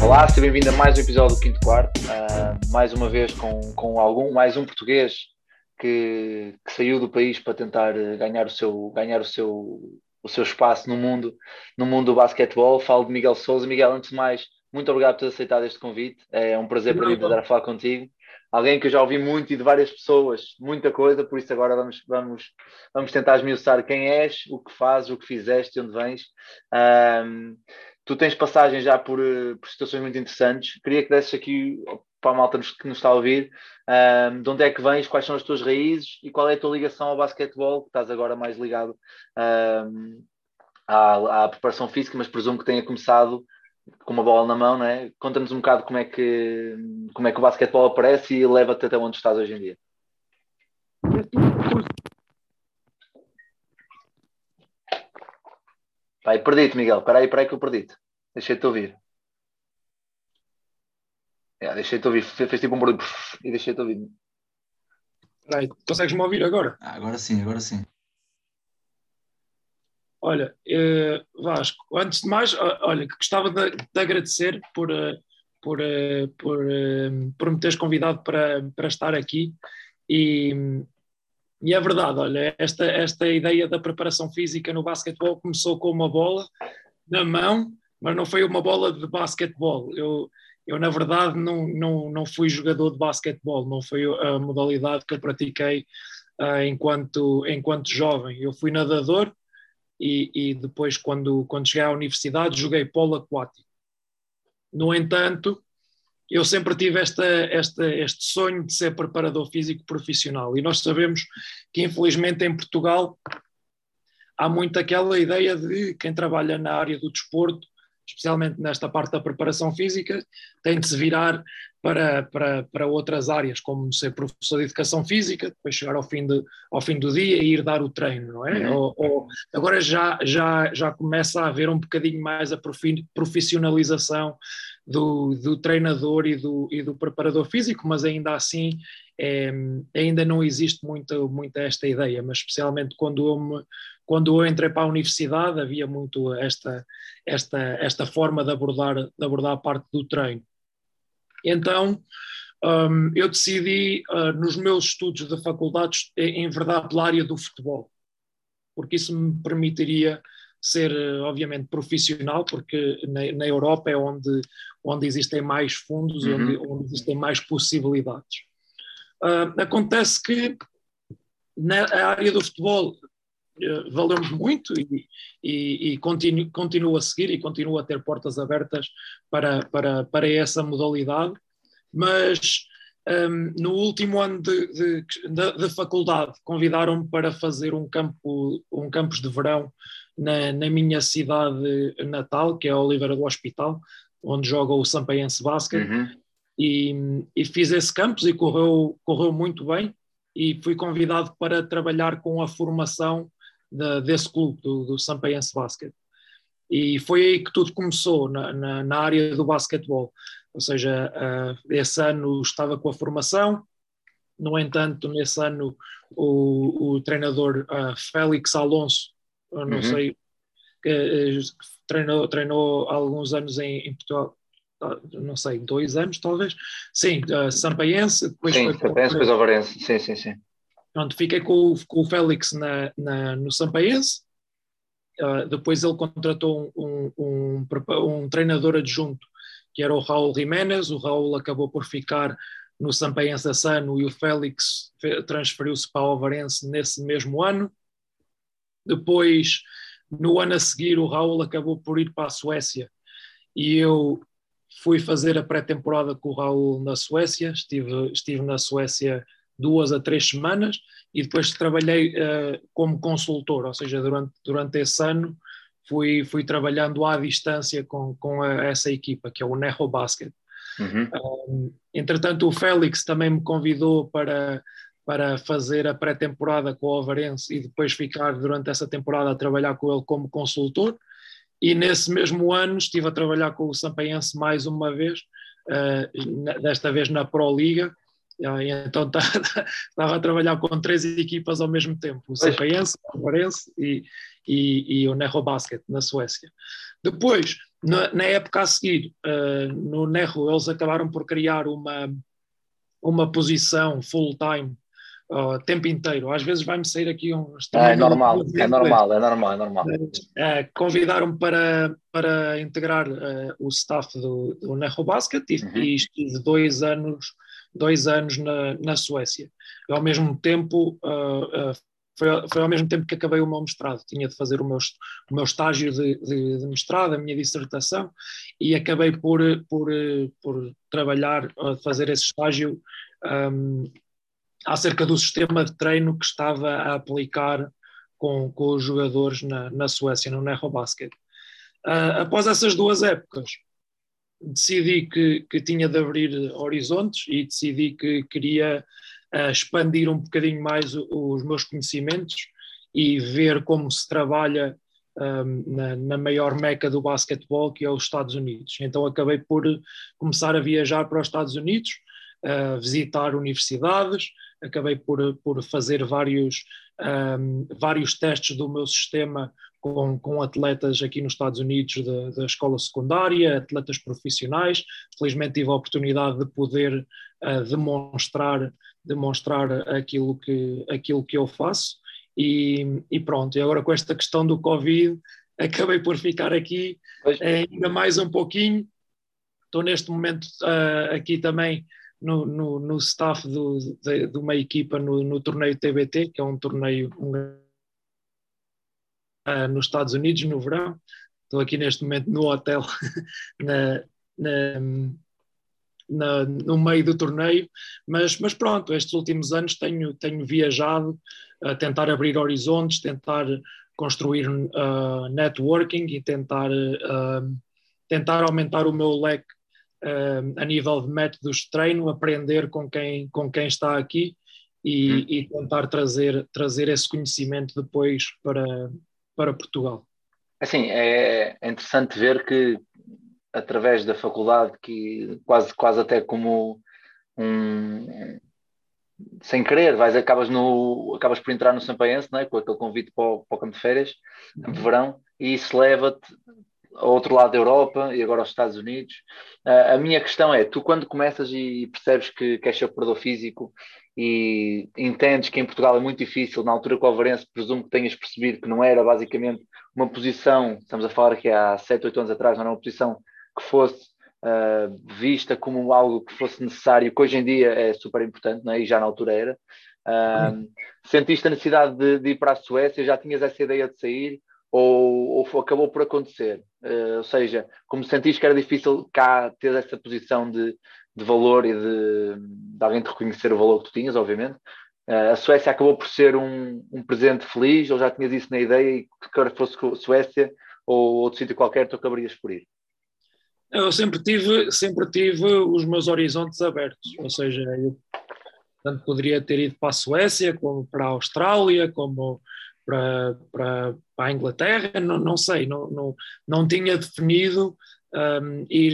Olá, seja bem-vindo a mais um episódio do Quinto Quarto. Uh, mais uma vez com, com algum, mais um português que, que, saiu do país para tentar eh, ganhar o seu, ganhar o seu, o seu espaço no mundo, no mundo do basquetebol. Falo de Miguel Souza. Miguel, antes de mais, muito obrigado por ter aceitado este convite. É um prazer para mim poder falar contigo. Alguém que eu já ouvi muito e de várias pessoas, muita coisa, por isso agora vamos, vamos, vamos tentar esmiuçar quem és, o que fazes, o que fizeste, onde vens. Um, tu tens passagem já por, eh, por situações muito interessantes. Queria que desses aqui para a malta que nos está a ouvir, um, de onde é que vens, quais são as tuas raízes e qual é a tua ligação ao basquetebol, que estás agora mais ligado um, à, à, preparação física, mas presumo que tenha começado com uma bola na mão, não é? Conta-nos um bocado como é, que, como é que o basquetebol aparece e leva-te até onde estás hoje em dia. Vai, perdi-te, Miguel. Espera aí, espera aí que eu perdi-te. Deixei-te ouvir. É, deixei-te ouvir, fez tipo um barulho e deixei-te ouvir. Peraí, consegues-me ouvir agora? Ah, agora sim, agora sim. Olha, eh, Vasco, antes de mais, olha, gostava de, de agradecer por, eh, por, eh, por, por me teres convidado para, para estar aqui e, e é verdade, olha, esta, esta ideia da preparação física no basquetebol começou com uma bola na mão, mas não foi uma bola de basquetebol. Eu, eu na verdade não, não, não fui jogador de basquetebol, não foi a modalidade que eu pratiquei uh, enquanto, enquanto jovem. Eu fui nadador e, e, depois, quando, quando cheguei à universidade, joguei polo aquático. No entanto, eu sempre tive esta, esta, este sonho de ser preparador físico profissional e nós sabemos que, infelizmente, em Portugal há muito aquela ideia de quem trabalha na área do desporto especialmente nesta parte da preparação física, tem de se virar para, para, para outras áreas, como ser professor de educação física, depois chegar ao fim, de, ao fim do dia e ir dar o treino, não é? Uhum. Ou, ou, agora já, já, já começa a haver um bocadinho mais a profissionalização do, do treinador e do, e do preparador físico, mas ainda assim é, ainda não existe muito esta ideia, mas especialmente quando eu, me, quando eu entrei para a universidade havia muito esta, esta, esta forma de abordar, de abordar a parte do treino. Então um, eu decidi uh, nos meus estudos de faculdades enverdar pela área do futebol, porque isso me permitiria ser, obviamente, profissional, porque na, na Europa é onde, onde existem mais fundos, uhum. onde, onde existem mais possibilidades. Uh, acontece que na área do futebol uh, valeu-me muito e, e, e continuo, continuo, a seguir e continuo a ter portas abertas para, para, para essa modalidade, mas um, no último ano de, de, de, de faculdade convidaram-me para fazer um, campo, um campus de verão na, na, minha cidade natal, que é a Oliveira do Hospital, onde joga o Sampaense Basket. Uhum e, e fiz esse campus e correu, correu muito bem e fui convidado para trabalhar com a formação de, desse clube, do, do Sampaense Basket. E foi aí que tudo começou, na, na, na área do basquetebol. Ou seja, uh, esse ano estava com a formação, no entanto, nesse ano o, o treinador uh, Félix Alonso, não uhum. sei, que, uh, treinou, treinou alguns anos em, em Portugal, não sei, dois anos talvez. Sim, uh, Sampaense, depois sim, foi Sampaense, depois Alvarense, sim, sim, sim. Pronto, fiquei com, com o Félix na, na, no Sampaense, uh, depois ele contratou um, um, um, um, treinador adjunto, que era o Raul Jiménez, o Raul acabou por ficar no Sampaense esse ano e o Félix transferiu-se para o Alvarense nesse mesmo ano. Depois, no ano a seguir, o Raul acabou por ir para a Suécia. E eu fui fazer a pré-temporada com o Raul na Suécia, estive, estive na Suécia duas a três semanas e depois trabalhei uh, como consultor, ou seja, durante, durante esse ano fui, fui trabalhando à distância com, com a, essa equipa, que é o Neho Basket. Uhum. Um, entretanto, o Félix também me convidou para, para fazer a pré-temporada com o Alvarense e depois ficar durante essa temporada a trabalhar com ele como consultor. E nesse mesmo ano estive a trabalhar com o Sampaense mais uma vez, uh, desta vez na Pro Liga, então tá, estava a trabalhar com três equipas ao mesmo tempo, o Sampaense, o Varense e, e, e, o Nerro Basket, na Suécia. Depois, na, na época a seguir, uh, no Nerro, eles acabaram por criar uma, uma posição full-time o tempo inteiro. Às vezes vai-me sair aqui um. Ah, é normal, é normal, é normal, é normal. Uh, Convidaram-me para, para integrar uh, o staff do, do Nerro Basket e, uhum. e estive dois anos dois anos na, na Suécia. Eu, ao mesmo tempo, uh, uh, foi, foi, ao mesmo tempo que acabei o meu mestrado. Tinha de fazer o meu, o meu estágio de, de, de mestrado, a minha dissertação, e acabei por, por, por trabalhar, fazer esse estágio um, acerca do sistema de treino que estava a aplicar com, com os jogadores na, na Suécia, no Basket. Uh, após essas duas épocas, decidi que, que tinha de abrir horizontes e decidi que queria uh, expandir um bocadinho mais os meus conhecimentos e ver como se trabalha um, na, na, maior meca do basquetebol, que é os Estados Unidos. Então acabei por começar a viajar para os Estados Unidos, uh, visitar universidades, acabei por, por fazer vários, um, vários testes do meu sistema com, com atletas aqui nos Estados Unidos da, escola secundária, atletas profissionais. Felizmente tive a oportunidade de poder uh, demonstrar, demonstrar aquilo, que, aquilo que eu faço. E, e, pronto, e agora com esta questão do Covid, acabei por ficar aqui ainda mais um pouquinho. Estou neste momento uh, aqui também no, no, no staff do, de, de, uma equipa no, no torneio TBT, que é um torneio um, uh, nos Estados Unidos no verão. Estou aqui neste momento no hotel, na, na, na, no meio do torneio, mas, mas pronto, estes últimos anos tenho, tenho viajado a tentar abrir horizontes, tentar construir uh, networking e tentar, uh, tentar aumentar o meu leque uh, a nível de métodos de treino, aprender com quem, com quem está aqui e, hum. e, tentar trazer, trazer esse conhecimento depois para, para Portugal. Assim, é, é interessante ver que através da faculdade, que quase, quase até como um, sem querer, vais, acabas, no, acabas por entrar no Sampaense, não é? com aquele convite para o, para o campo de férias, campo de verão, e isso leva-te ao outro lado da Europa e agora aos Estados Unidos. Uh, a minha questão é: tu, quando começas e percebes que, que és seu operador físico e entendes que em Portugal é muito difícil, na altura com o Alvarense, presumo que tenhas percebido que não era basicamente uma posição, estamos a falar que há 7, 8 anos atrás, não era uma posição que fosse uh, vista como algo que fosse necessário, que hoje em dia é super importante, não é? e já na altura era. Uh, sentiste a necessidade de, de ir para a Suécia? Já tinhas essa ideia de sair? ou, ou acabou por acontecer? Uh, ou seja, como sentiste que era difícil cá ter essa posição de, de valor e de, de, alguém te reconhecer o valor que tu tinhas, obviamente, uh, a Suécia acabou por ser um, um presente feliz, ou já tinhas isso na ideia e que quer fosse Suécia ou outro sítio qualquer, tu acabarias por ir? Eu sempre tive, sempre tive os meus horizontes abertos, ou seja, eu tanto poderia ter ido para a Suécia, como para a Austrália, como para, para, para a Inglaterra, não, não sei, não, não, não tinha definido um, ir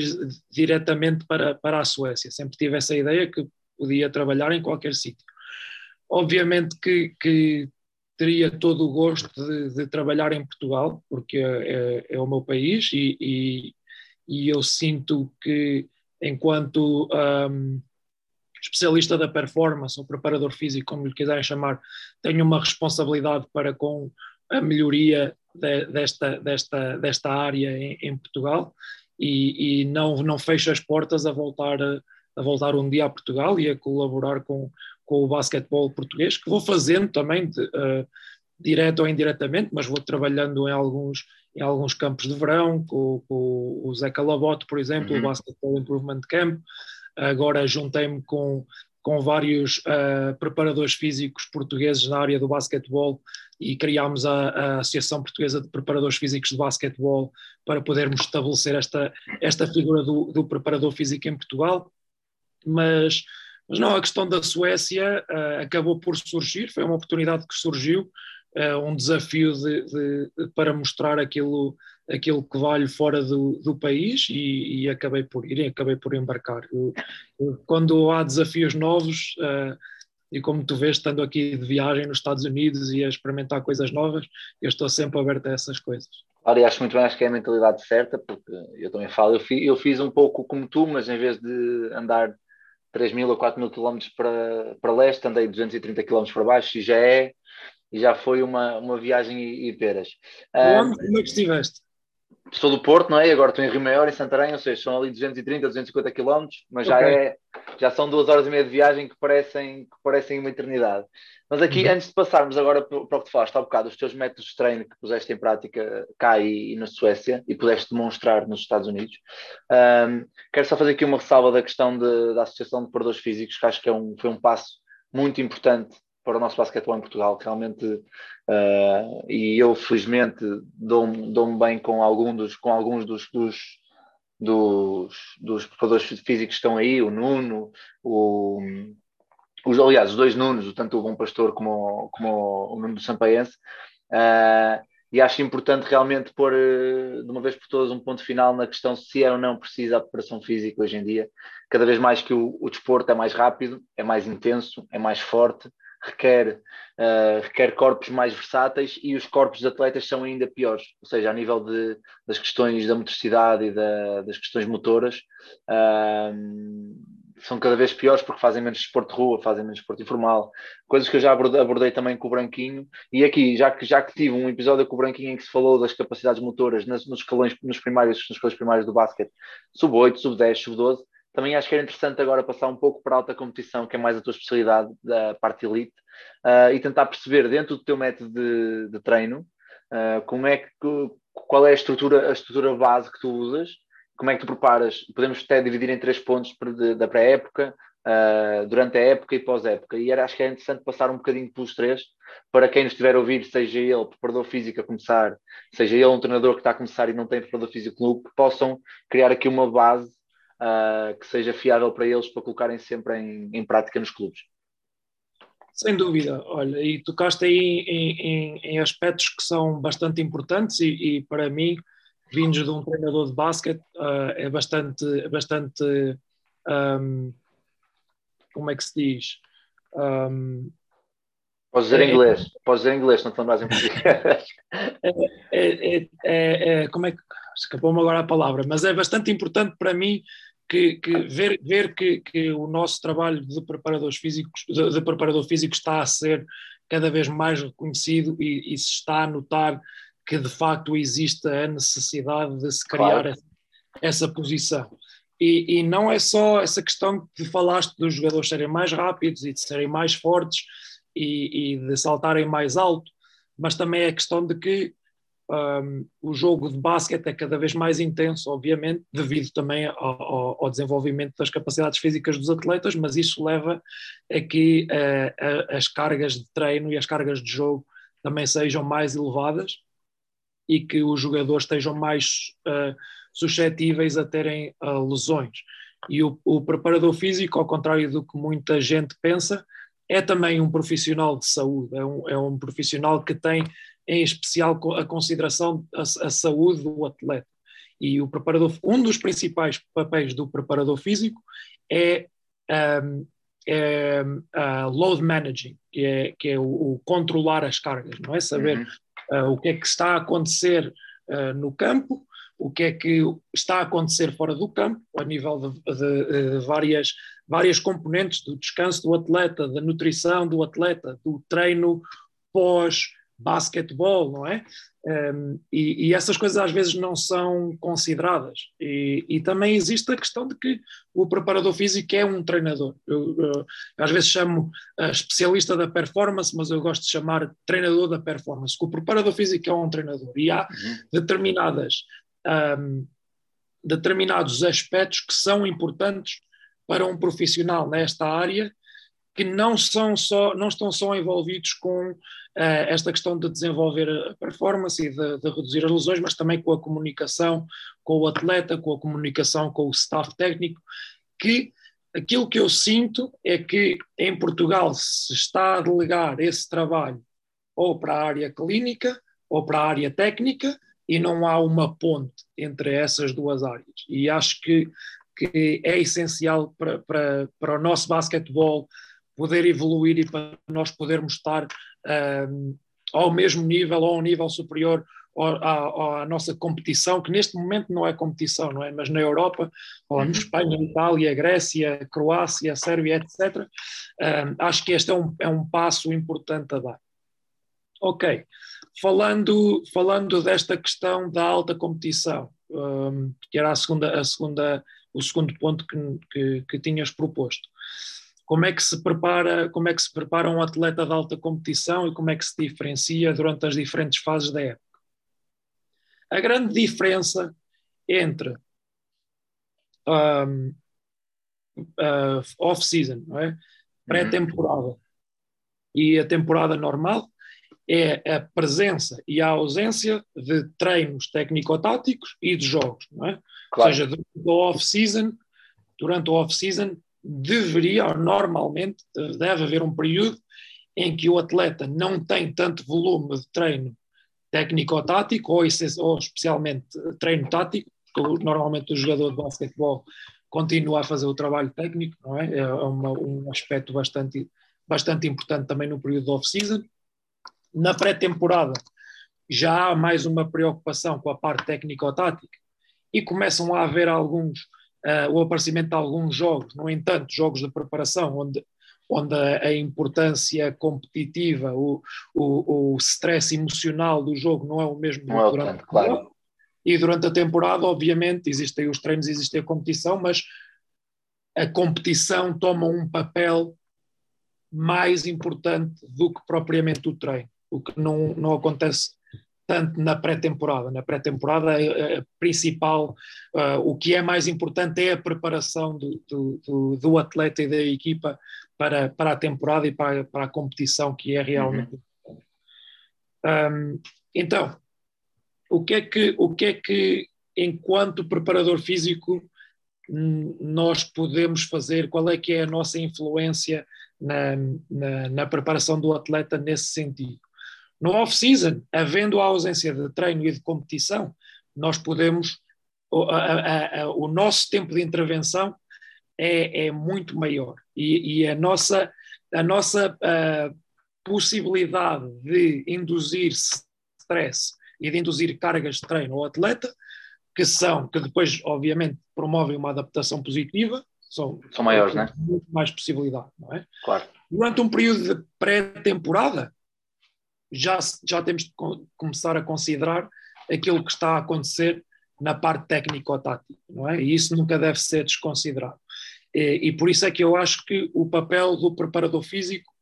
diretamente para, para a Suécia. Sempre tive essa ideia que podia trabalhar em qualquer sítio. Obviamente que, que teria todo o gosto de, de trabalhar em Portugal, porque é, é, é o meu país e, e, e, eu sinto que, enquanto um, especialista da performance ou preparador físico, como lhe quiserem chamar, tenho uma responsabilidade para com a melhoria de, desta, desta, desta área em, em Portugal e, e, não, não fecho as portas a voltar, a, a, voltar um dia a Portugal e a colaborar com, com o basquetebol português, que vou fazendo também, de, uh, direto ou indiretamente, mas vou trabalhando em alguns, em alguns campos de verão, com, com o Zeca Labote, por exemplo, uhum. o Basketball Improvement Camp, agora juntei-me com, com vários uh, preparadores físicos portugueses na área do basquetebol e criámos a, a, Associação Portuguesa de Preparadores Físicos de Basquetebol para podermos estabelecer esta, esta figura do, do preparador físico em Portugal. Mas, mas não, a questão da Suécia uh, acabou por surgir, foi uma oportunidade que surgiu, uh, um desafio de, de, para mostrar aquilo, aquilo que vale fora do, do país e, e, acabei por ir, acabei por embarcar. Eu, eu, quando há desafios novos, uh, e como tu vês, estando aqui de viagem nos Estados Unidos e a experimentar coisas novas, eu estou sempre aberto a essas coisas. Claro, e acho muito bem, acho que é a mentalidade certa, porque eu também falo, eu fiz, eu fiz um pouco como tu, mas em vez de andar 3 mil ou 4 mil quilómetros para, para leste, andei 230 quilómetros para baixo e já é, e já foi uma, uma viagem e, e peras. Onde, como é que estiveste? Sou do Porto, não é? Agora estou em Rio Maior, em Santarém, ou seja, são ali 230, 250 quilómetros, mas okay. já é já são duas horas e meia de viagem que parecem, que parecem uma eternidade. Mas aqui, uhum. antes de passarmos agora para o que te falaste há um bocado, os teus métodos de treino que puseste em prática cá e, e na Suécia e pudeste demonstrar nos Estados Unidos, um, quero só fazer aqui uma ressalva da questão de, da Associação de Preparadores Físicos, que acho que é um, foi um passo muito importante para o nosso basquetebol em Portugal, realmente, uh, e eu felizmente dou-me dou bem com, algum dos, com alguns dos, dos dos, dos preparadores físicos que estão aí, o Nuno, o, os, aliás, os dois Nunos, tanto o Bom Pastor como, como o Nuno do Sampaense, uh, e acho importante realmente pôr uh, de uma vez por todas um ponto final na questão se é ou não precisa a preparação física hoje em dia, cada vez mais que o, o desporto é mais rápido, é mais intenso, é mais forte, requer, uh, requer corpos mais versáteis e os corpos de atletas são ainda piores, ou seja, a nível de, das questões da motricidade e da, das questões motoras, uh, são cada vez piores porque fazem menos desporto de rua, fazem menos desporto informal, coisas que eu já abordei, abordei, também com o Branquinho, e aqui, já que, já que tive um episódio com o Branquinho em que se falou das capacidades motoras nas, nos escalões, nos primários, nos escalões primários do basquete, sub-8, sub-10, sub-12, também acho que era interessante agora passar um pouco para a alta competição, que é mais a tua especialidade da parte elite, uh, e tentar perceber dentro do teu método de, de treino uh, como é que, qual é a estrutura, a estrutura base que tu usas, como é que tu preparas. Podemos até dividir em três pontos da pré-época, uh, durante a época e pós-época. E era, acho que é interessante passar um bocadinho pelos três, para quem nos estiver a ouvir, seja ele preparador físico a começar, seja ele um treinador que está a começar e não tem preparador físico no que possam criar aqui uma base uh, que seja fiável para eles para colocarem sempre em, em prática nos clubes. Sem dúvida, olha, e tocaste aí em, em, em aspectos que são bastante importantes e, e, para mim, vindos de um treinador de basquete, uh, é bastante, é bastante um, como é que se diz? Um, Podes dizer em é, inglês, podes dizer em inglês, não te lembras em português. É, é, é, como é que escapou-me agora a palavra, mas é bastante importante para mim que, que ver, ver que, que, o nosso trabalho de preparadores físicos, de, de, preparador físico está a ser cada vez mais reconhecido e, e, se está a notar que de facto existe a necessidade de se criar claro. essa, essa, posição. E, e, não é só essa questão que falaste dos jogadores serem mais rápidos e de serem mais fortes e, e de saltarem mais alto, mas também é a questão de que um, o jogo de basquete é cada vez mais intenso, obviamente, devido também ao, ao desenvolvimento das capacidades físicas dos atletas, mas isso leva a que uh, a, as cargas de treino e as cargas de jogo também sejam mais elevadas e que os jogadores estejam mais uh, suscetíveis a terem uh, lesões. E o, o preparador físico, ao contrário do que muita gente pensa, é também um profissional de saúde, é um, é um profissional que tem em especial a consideração a, a saúde do atleta. E o preparador, um dos principais papéis do preparador físico é, um, é uh, load managing, que é, que é o, o, controlar as cargas, não é? Saber uhum. uh, o que é que está a acontecer uh, no campo, o que é que está a acontecer fora do campo, a nível de, de, de várias, várias componentes do descanso do atleta, da nutrição do atleta, do treino pós basquetebol, não é? Um, e, e, essas coisas às vezes não são consideradas. E, e, também existe a questão de que o preparador físico é um treinador. Eu, eu, às vezes chamo uh, especialista da performance, mas eu gosto de chamar treinador da performance. O preparador físico é um treinador e há uhum. determinadas, um, determinados aspectos que são importantes para um profissional nesta área que não, são só, não estão só envolvidos com uh, esta questão de desenvolver a performance e de, de, reduzir as lesões, mas também com a comunicação com o atleta, com a comunicação com o staff técnico, que aquilo que eu sinto é que em Portugal se está a delegar esse trabalho ou para a área clínica ou para a área técnica e não há uma ponte entre essas duas áreas. E acho que, que é essencial para, para, para o nosso basquetebol poder evoluir e para nós podermos estar um, ao mesmo nível ou ao nível superior à, à, nossa competição, que neste momento não é competição, não é? Mas na Europa, ou na uhum. Espanha, Itália, Grécia, Croácia, Sérvia, etc., um, acho que este é um, é um passo importante a dar. Ok, falando, falando desta questão da alta competição, um, que era a segunda, a segunda, o segundo ponto que, que, que tinhas proposto como é que se prepara, como é que se prepara um atleta de alta competição e como é que se diferencia durante as diferentes fases da época. A grande diferença entre um, uh, off-season, é? pré-temporada e a temporada normal é a presença e a ausência de treinos técnico-táticos e de jogos. É? Claro. Ou seja, durante off-season, durante o off-season deveria, ou normalmente, deve haver um período em que o atleta não tem tanto volume de treino técnico-tático, ou, ou especialmente treino tático, porque normalmente o jogador de basquetebol continua a fazer o trabalho técnico, não é? É uma, um aspecto bastante, bastante importante também no período de off-season. Na pré-temporada já há mais uma preocupação com a parte técnico-tática e começam a haver alguns uh, o aparecimento de alguns jogos, no entanto, jogos de preparação, onde, onde a, a importância competitiva, o, o, o stress emocional do jogo não é o mesmo não é durante tanto, claro. E durante a temporada, obviamente, existem os treinos, existe a competição, mas a competição toma um papel mais importante do que propriamente o treino, o que não, não acontece tanto na pré-temporada. Na pré-temporada, a, a, principal, uh, o que é mais importante é a preparação do, do, do, do, atleta e da equipa para, para a temporada e para, para a competição, que é realmente uhum. Um, então, o que, é que, o que é que, enquanto preparador físico, nós podemos fazer? Qual é que é a nossa influência na, na, na preparação do atleta nesse sentido? No off-season, havendo a ausência de treino e de competição, nós podemos, o, a, a, o nosso tempo de intervenção é, é muito maior e, e, a nossa, a nossa a possibilidade de induzir stress e de induzir cargas de treino ao atleta, que são, que depois, obviamente, promovem uma adaptação positiva, são, são maiores, né? Muito mais possibilidade, não é? Claro. Durante um período de pré-temporada, já, já temos de começar a considerar aquilo que está a acontecer na parte técnico-tática, não é? E isso nunca deve ser desconsiderado. E, e, por isso é que eu acho que o papel do preparador físico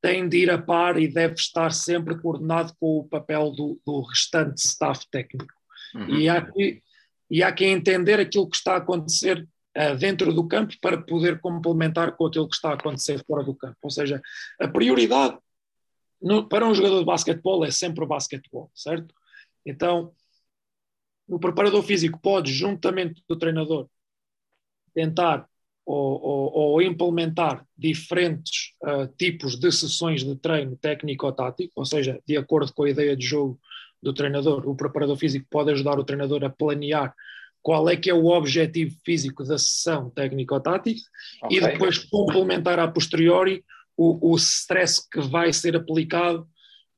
tem de ir a par e deve estar sempre coordenado com o papel do, do restante staff técnico. Uhum. E, há que, e há que entender aquilo que está a acontecer uh, dentro do campo para poder complementar com aquilo que está a acontecer fora do campo. Ou seja, a prioridade no, para um jogador de basquetebol é sempre o basquetebol, certo? Então, o preparador físico pode, juntamente do treinador, tentar ou, ou, ou implementar diferentes uh, tipos de sessões de treino técnico ou tático, ou seja, de acordo com a ideia de jogo do treinador, o preparador físico pode ajudar o treinador a planear qual é que é o objetivo físico da sessão técnico-tática okay. e depois complementar a posteriori o, o stress que vai ser aplicado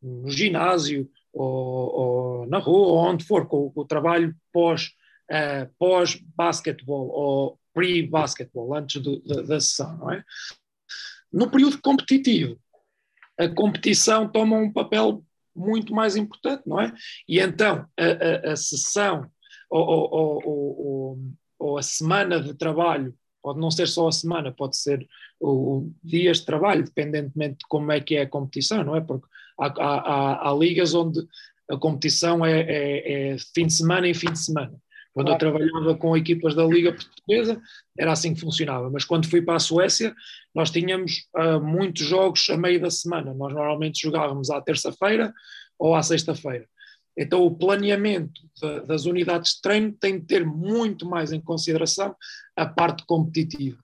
no ginásio ou, ou na rua, ou onde for, com, com o trabalho pós, uh, pós-basquetebol ou pre-basquetebol, antes do, da, da sessão, não é? No período competitivo, a competição toma um papel muito mais importante, não é? E então a, a, a sessão ou, ou, ou, ou, a semana de trabalho Pode não ser só a semana, pode ser o, dias de trabalho, dependentemente de como é que é a competição, não é? Porque há, há, há ligas onde a competição é, é, é, fim de semana em fim de semana. Quando eu trabalhava com equipas da Liga Portuguesa, era assim que funcionava. Mas quando fui para a Suécia, nós tínhamos uh, muitos jogos a meio da semana. Nós normalmente jogávamos à terça-feira ou à sexta-feira. Então, o planeamento de, das unidades de treino tem de ter muito mais em consideração a parte competitiva.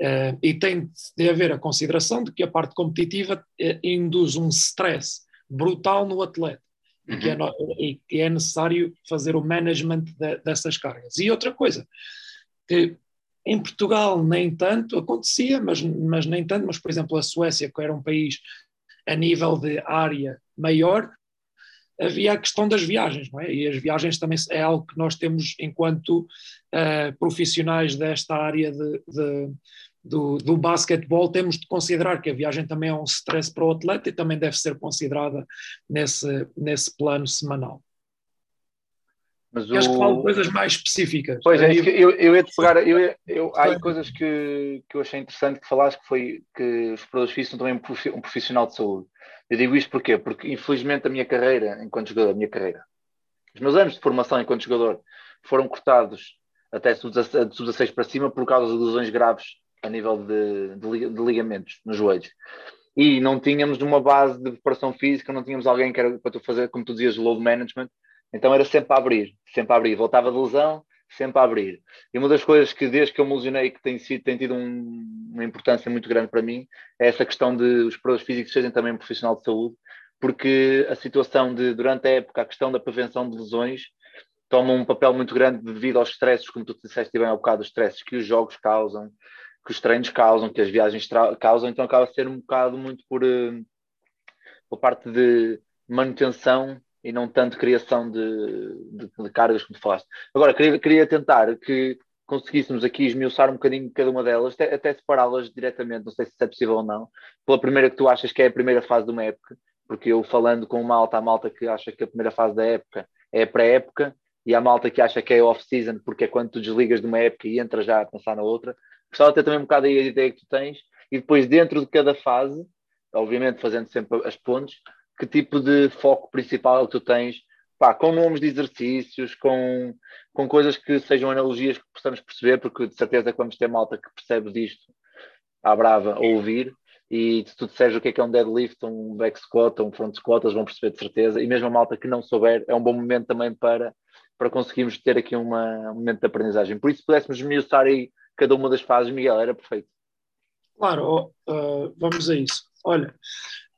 Uh, e tem de haver a consideração de que a parte competitiva uh, induz um stress brutal no atleta uhum. e, que é no, e, que é, necessário fazer o management de, dessas cargas. E outra coisa, que em Portugal nem tanto acontecia, mas, mas nem tanto, mas por exemplo a Suécia, que era um país a nível de área maior, havia a questão das viagens, não é? E as viagens também é algo que nós temos enquanto uh, profissionais desta área de, de do, do basquetebol, temos de considerar que a viagem também é um stress para o atleta e também deve ser considerada nesse, nesse plano semanal. Mas o... Acho que falo coisas mais específicas. Pois é, eu, eu ia te pegar, eu, eu, há coisas que, que eu achei interessante que falaste que foi que os preparadores físicos são também um profissional de saúde. Eu digo isto porquê? Porque infelizmente a minha carreira enquanto jogador, a minha carreira, os meus anos de formação enquanto jogador foram cortados até sub-16 para cima por causa de lesões graves a nível de, de, de, ligamentos nos joelhos. E não tínhamos uma base de preparação física, não tínhamos alguém que era para tu fazer, como tu dizias, load management. Então era sempre a abrir, sempre a abrir. Voltava de lesão, sempre a abrir. E uma das coisas que, desde que eu me lesionei, que tem, sido, tem tido um, uma importância muito grande para mim, é essa questão de os preparadores físicos serem também um profissional de saúde, porque a situação de, durante a época, a questão da prevenção de lesões toma um papel muito grande devido aos stresses, como tu disseste bem ao bocado, os stresses que os jogos causam, que os treinos causam, que as viagens causam, então acaba a ser um bocado muito por, uh, por parte de manutenção e não tanto criação de, de, de cargas, como falaste. Agora, queria, queria tentar que conseguíssemos aqui esmiuçar um bocadinho cada uma delas, até, até separá-las diretamente, não sei se é possível ou não, pela primeira que tu achas que é a primeira fase de uma época, porque eu falando com malta, a malta que acha que a primeira fase da época é pré-época, e a malta que acha que é off-season, porque é quando tu desligas de uma época e entras já a pensar na outra, Gostava de ter também um bocado aí a ideia que tu tens. E depois dentro de cada fase, obviamente fazendo sempre as pontes, que tipo de foco principal tu tens, pá, com nomes de exercícios, com, com coisas que sejam analogias que possamos perceber, porque de certeza que vamos ter malta que percebe disto à brava a ouvir, e se tu disseres o que é que é um deadlift, um back squat, um front squat, eles vão perceber de certeza, e mesmo a malta que não souber, é um bom momento também para, para conseguirmos ter aqui uma, um momento de aprendizagem. Por isso, se pudéssemos esmiuçar aí cada uma das fases, Miguel, era perfeito. Claro, uh, vamos a isso. Olha,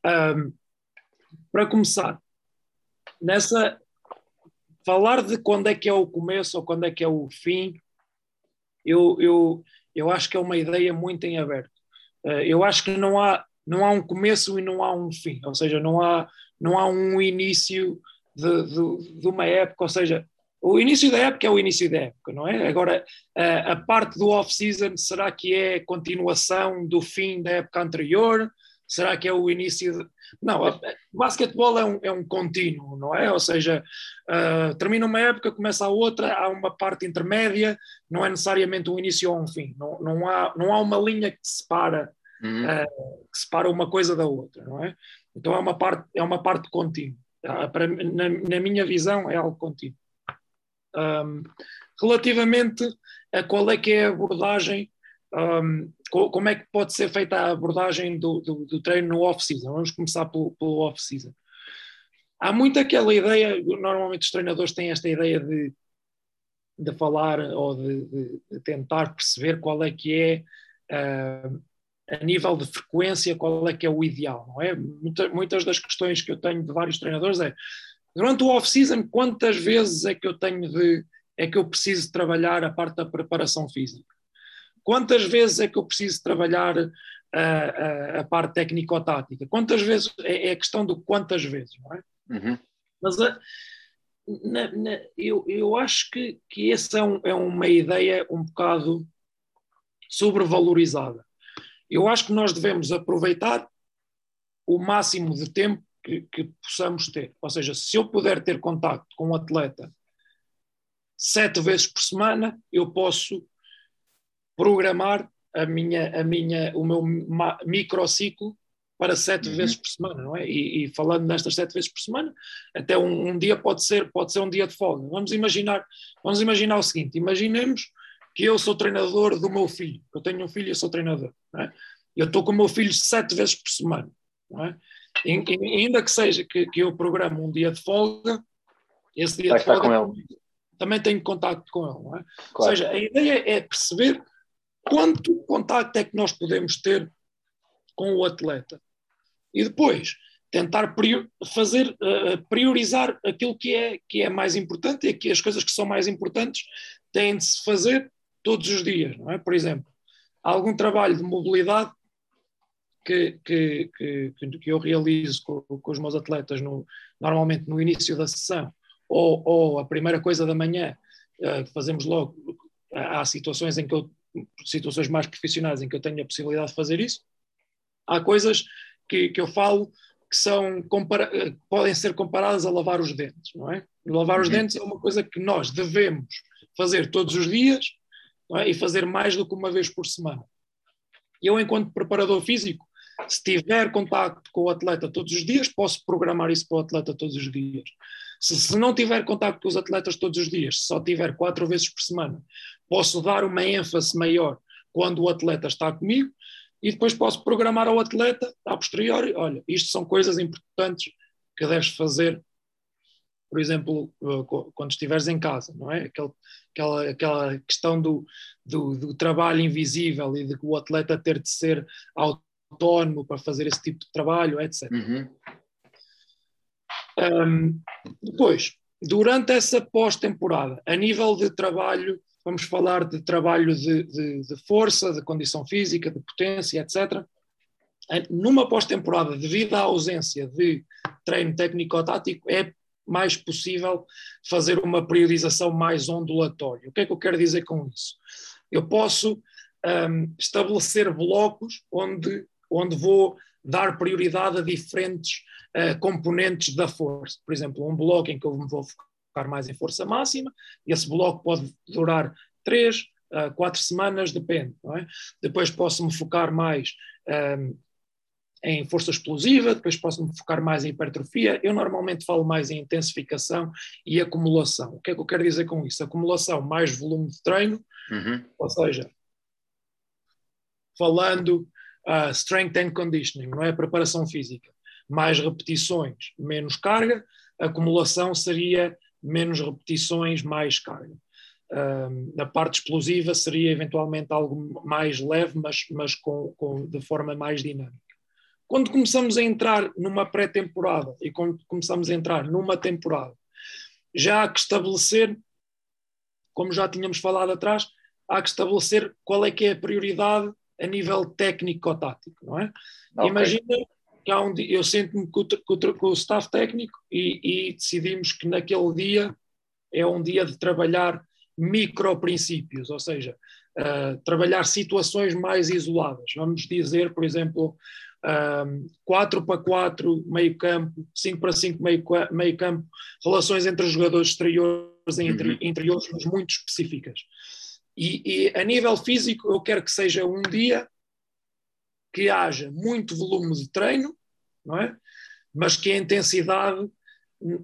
um, para começar, nessa falar de quando é que é o começo ou quando é que é o fim, eu, eu, eu acho que é uma ideia muito em aberto. Uh, eu acho que não há, não há um começo e não há um fim, ou seja, não há, não há um início de, de, de uma época, ou seja, o início da época é o início da época, não é? Agora, a, a parte do off-season, será que é continuação do fim da época anterior? Será que é o início? De... Não, basquetebol é um, é um contínuo, não é? Ou seja, uh, termina uma época, começa a outra, há uma parte intermédia, não é necessariamente um início ou um fim. Não, não, há, não há uma linha que separa, uhum. uh, que separa uma coisa da outra, não é? Então é uma parte, é uma parte contínua. Na, na minha visão, é algo contínuo. Um, relativamente a qual é que é a abordagem, um, como é que pode ser feita a abordagem do, do, do treino no off-season? Vamos começar pelo, pelo off-season. Há muito aquela ideia, normalmente os treinadores têm esta ideia de, de falar ou de, de, de tentar perceber qual é que é, uh, a nível de frequência, qual é que é o ideal, não é? Muita, muitas das questões que eu tenho de vários treinadores é Durante o off-season, quantas vezes é que eu tenho de. é que eu preciso trabalhar a parte da preparação física? Quantas vezes é que eu preciso trabalhar a, a, a parte técnico-tática? Quantas vezes. É, é, a questão do quantas vezes, não é? Uhum. Mas a, na, na, eu, eu acho que, que essa é, um, é uma ideia um bocado sobrevalorizada. Eu acho que nós devemos aproveitar o máximo de tempo que, que, possamos ter. Ou seja, se eu puder ter contato com um atleta sete vezes por semana, eu posso programar a minha, a minha, o meu microciclo para sete Uhum. vezes por semana, não é? E, e falando nestas sete vezes por semana, até um, um dia pode ser, pode ser um dia de folga. Vamos imaginar, vamos imaginar o seguinte: imaginemos que eu sou treinador do meu filho. Eu tenho um filho e eu sou treinador. Não é? Eu estou com o meu filho sete vezes por semana. Não é? Ainda que seja que, que eu programo um dia de folga, esse dia de folga também tenho contacto com ele. Não é? Ou Claro. seja, a ideia é perceber quanto contacto é que nós podemos ter com o atleta. E depois tentar prior- fazer, eh, priorizar aquilo que é, que é mais importante e que as coisas que são mais importantes têm de se fazer todos os dias. Não é? Por exemplo, algum trabalho de mobilidade que, que, que, que eu realizo com, com os meus atletas no, normalmente no início da sessão ou, ou a primeira coisa da manhã que fazemos logo. Há situações em que eu, situações mais profissionais em que eu tenho a possibilidade de fazer isso. Há coisas que, que eu falo que são eh, podem ser comparadas a lavar os dentes, não é? Lavar os Uhum. dentes é uma coisa que nós devemos fazer todos os dias é? e fazer mais do que uma vez por semana. Eu, enquanto preparador físico, se tiver contacto com o atleta todos os dias, posso programar isso para o atleta todos os dias. Se, se não tiver contacto com os atletas todos os dias, se só tiver quatro vezes por semana, posso dar uma ênfase maior quando o atleta está comigo e depois posso programar ao atleta a posteriori, olha, isto são coisas importantes que deves fazer, por exemplo, co- quando estiveres em casa, não é? Aquele, aquela, aquela questão do, do, do trabalho invisível e de que o atleta ter de ser autónomo para fazer esse tipo de trabalho, etc. Uhum. Um, depois, durante essa pós-temporada, a nível de trabalho, vamos falar de trabalho de, de- de força, de condição física, de potência, etc. Numa pós-temporada, devido à ausência de treino técnico-tático, é mais possível fazer uma priorização mais ondulatória. O que é que eu quero dizer com isso? Eu posso um, estabelecer blocos onde, onde vou dar prioridade a diferentes uh, componentes da força. Por exemplo, um bloco em que eu me vou focar mais em força máxima, e esse bloco pode durar três, uh, quatro semanas, depende. É? Depois posso me focar mais um, em força explosiva, depois posso me focar mais em hipertrofia. Eu normalmente falo mais em intensificação e acumulação. O que é que eu quero dizer com isso? Acumulação mais volume de treino, Uhum. ou seja, falando uh, strength and conditioning, não é? Preparação física. Mais repetições, menos carga. Acumulação seria menos repetições, mais carga. Um, na parte explosiva seria eventualmente algo mais leve, mas, mas com, com, de forma mais dinâmica. Quando começamos a entrar numa pré-temporada e quando começamos a entrar numa temporada, já há que estabelecer, como já tínhamos falado atrás, há que estabelecer qual é que é a prioridade a nível técnico-tático, não é? Ok. Imagina que há um dia, eu sento-me com, com com o staff técnico e, e decidimos que naquele dia é um dia de trabalhar micro-princípios, ou seja, uh, trabalhar situações mais isoladas. Vamos dizer, por exemplo, um, 4 para 4 meio campo, 5 para 5 meio, qua- meio campo, relações entre os jogadores exteriores e entre, Uhum. interiores, mas muito específicas. E, e a nível físico, eu quero que seja um dia que haja muito volume de treino, não é? Mas que a intensidade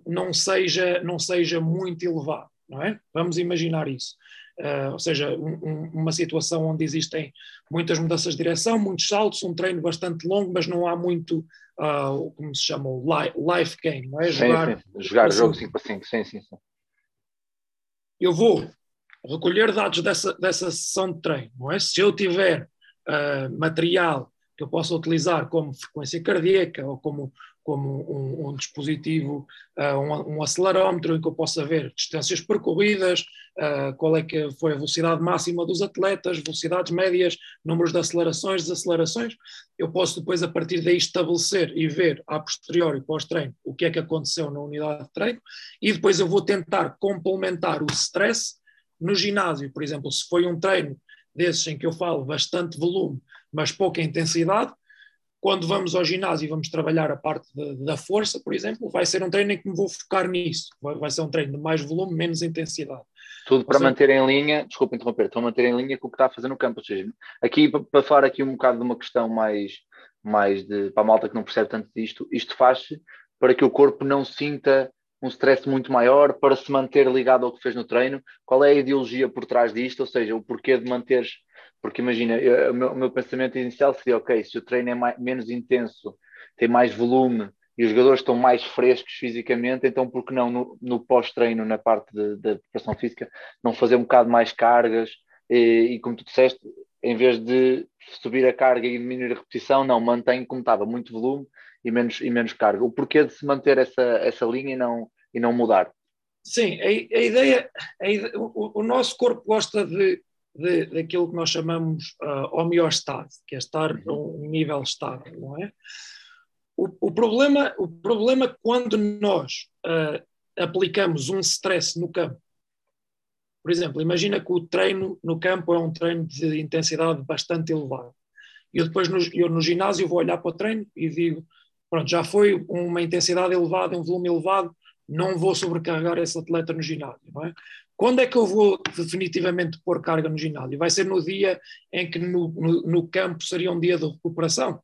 não seja, não seja muito elevada, não é? Vamos imaginar isso. Ah, ou seja, um- um- uma situação onde existem muitas mudanças de direção, muitos saltos, um treino bastante longo, mas não há muito, o- como se chama, o li- life game, não é? Sim, Jogar sim. Jogar assim. jogo 5 para 5, sim, sim, sim. eu vou recolher dados dessa, dessa sessão de treino, não é? Se eu tiver ah, material que eu possa utilizar como frequência cardíaca ou como, como um, um dispositivo, ah, um, um acelerómetro em que eu possa ver distâncias percorridas, ah, qual é que foi a velocidade máxima dos atletas, velocidades médias, números de acelerações, desacelerações, eu posso depois a partir daí estabelecer e ver a posteriori, pós-treino, o que é que aconteceu na unidade de treino e depois eu vou tentar complementar o stress no ginásio, por exemplo, se foi um treino desses em que eu falo bastante volume, mas pouca intensidade, quando vamos ao ginásio e vamos trabalhar a parte de- da força, por exemplo, vai ser um treino em que me vou focar nisso. Vai, vai ser um treino de mais volume, menos intensidade. Tudo para seja- manter em linha, desculpa interromper, estão a manter em linha com o que está a fazer no campo. Ou seja, aqui pa- para falar aqui um bocado de uma questão mais, mais de, para a malta que não percebe tanto disto, isto faz-se para que o corpo não sinta um stress muito maior, para se manter ligado ao que fez no treino. Qual é a ideologia por trás disto? Ou seja, o porquê de manteres. Porque imagina, eu, o, meu, o, meu, pensamento inicial seria: ok, se o treino é mais, menos intenso, tem mais volume e os jogadores estão mais frescos fisicamente, então por que não no, no pós-treino, na parte da preparação física, não fazer um bocado mais cargas? E, e como tu disseste, em vez de subir a carga e diminuir a repetição, não, mantém como estava, muito volume e menos, e menos carga. O porquê de se manter essa, essa linha e não, e não mudar? Sim, a, a ideia, a o, o, nosso corpo gosta de, de, daquilo que nós chamamos uh, homeostase, que é estar a um nível estável, não é? O, o, problema, o problema quando nós uh, aplicamos um stress no campo, por exemplo, imagina que o treino no campo é um treino de intensidade bastante elevada. E eu depois no, eu no ginásio vou olhar para o treino e digo, pronto, já foi uma intensidade elevada, um volume elevado, não vou sobrecarregar esse atleta no ginásio, não é? Quando é que eu vou definitivamente pôr carga no ginásio? Vai ser no dia em que no, no, no campo seria um dia de recuperação?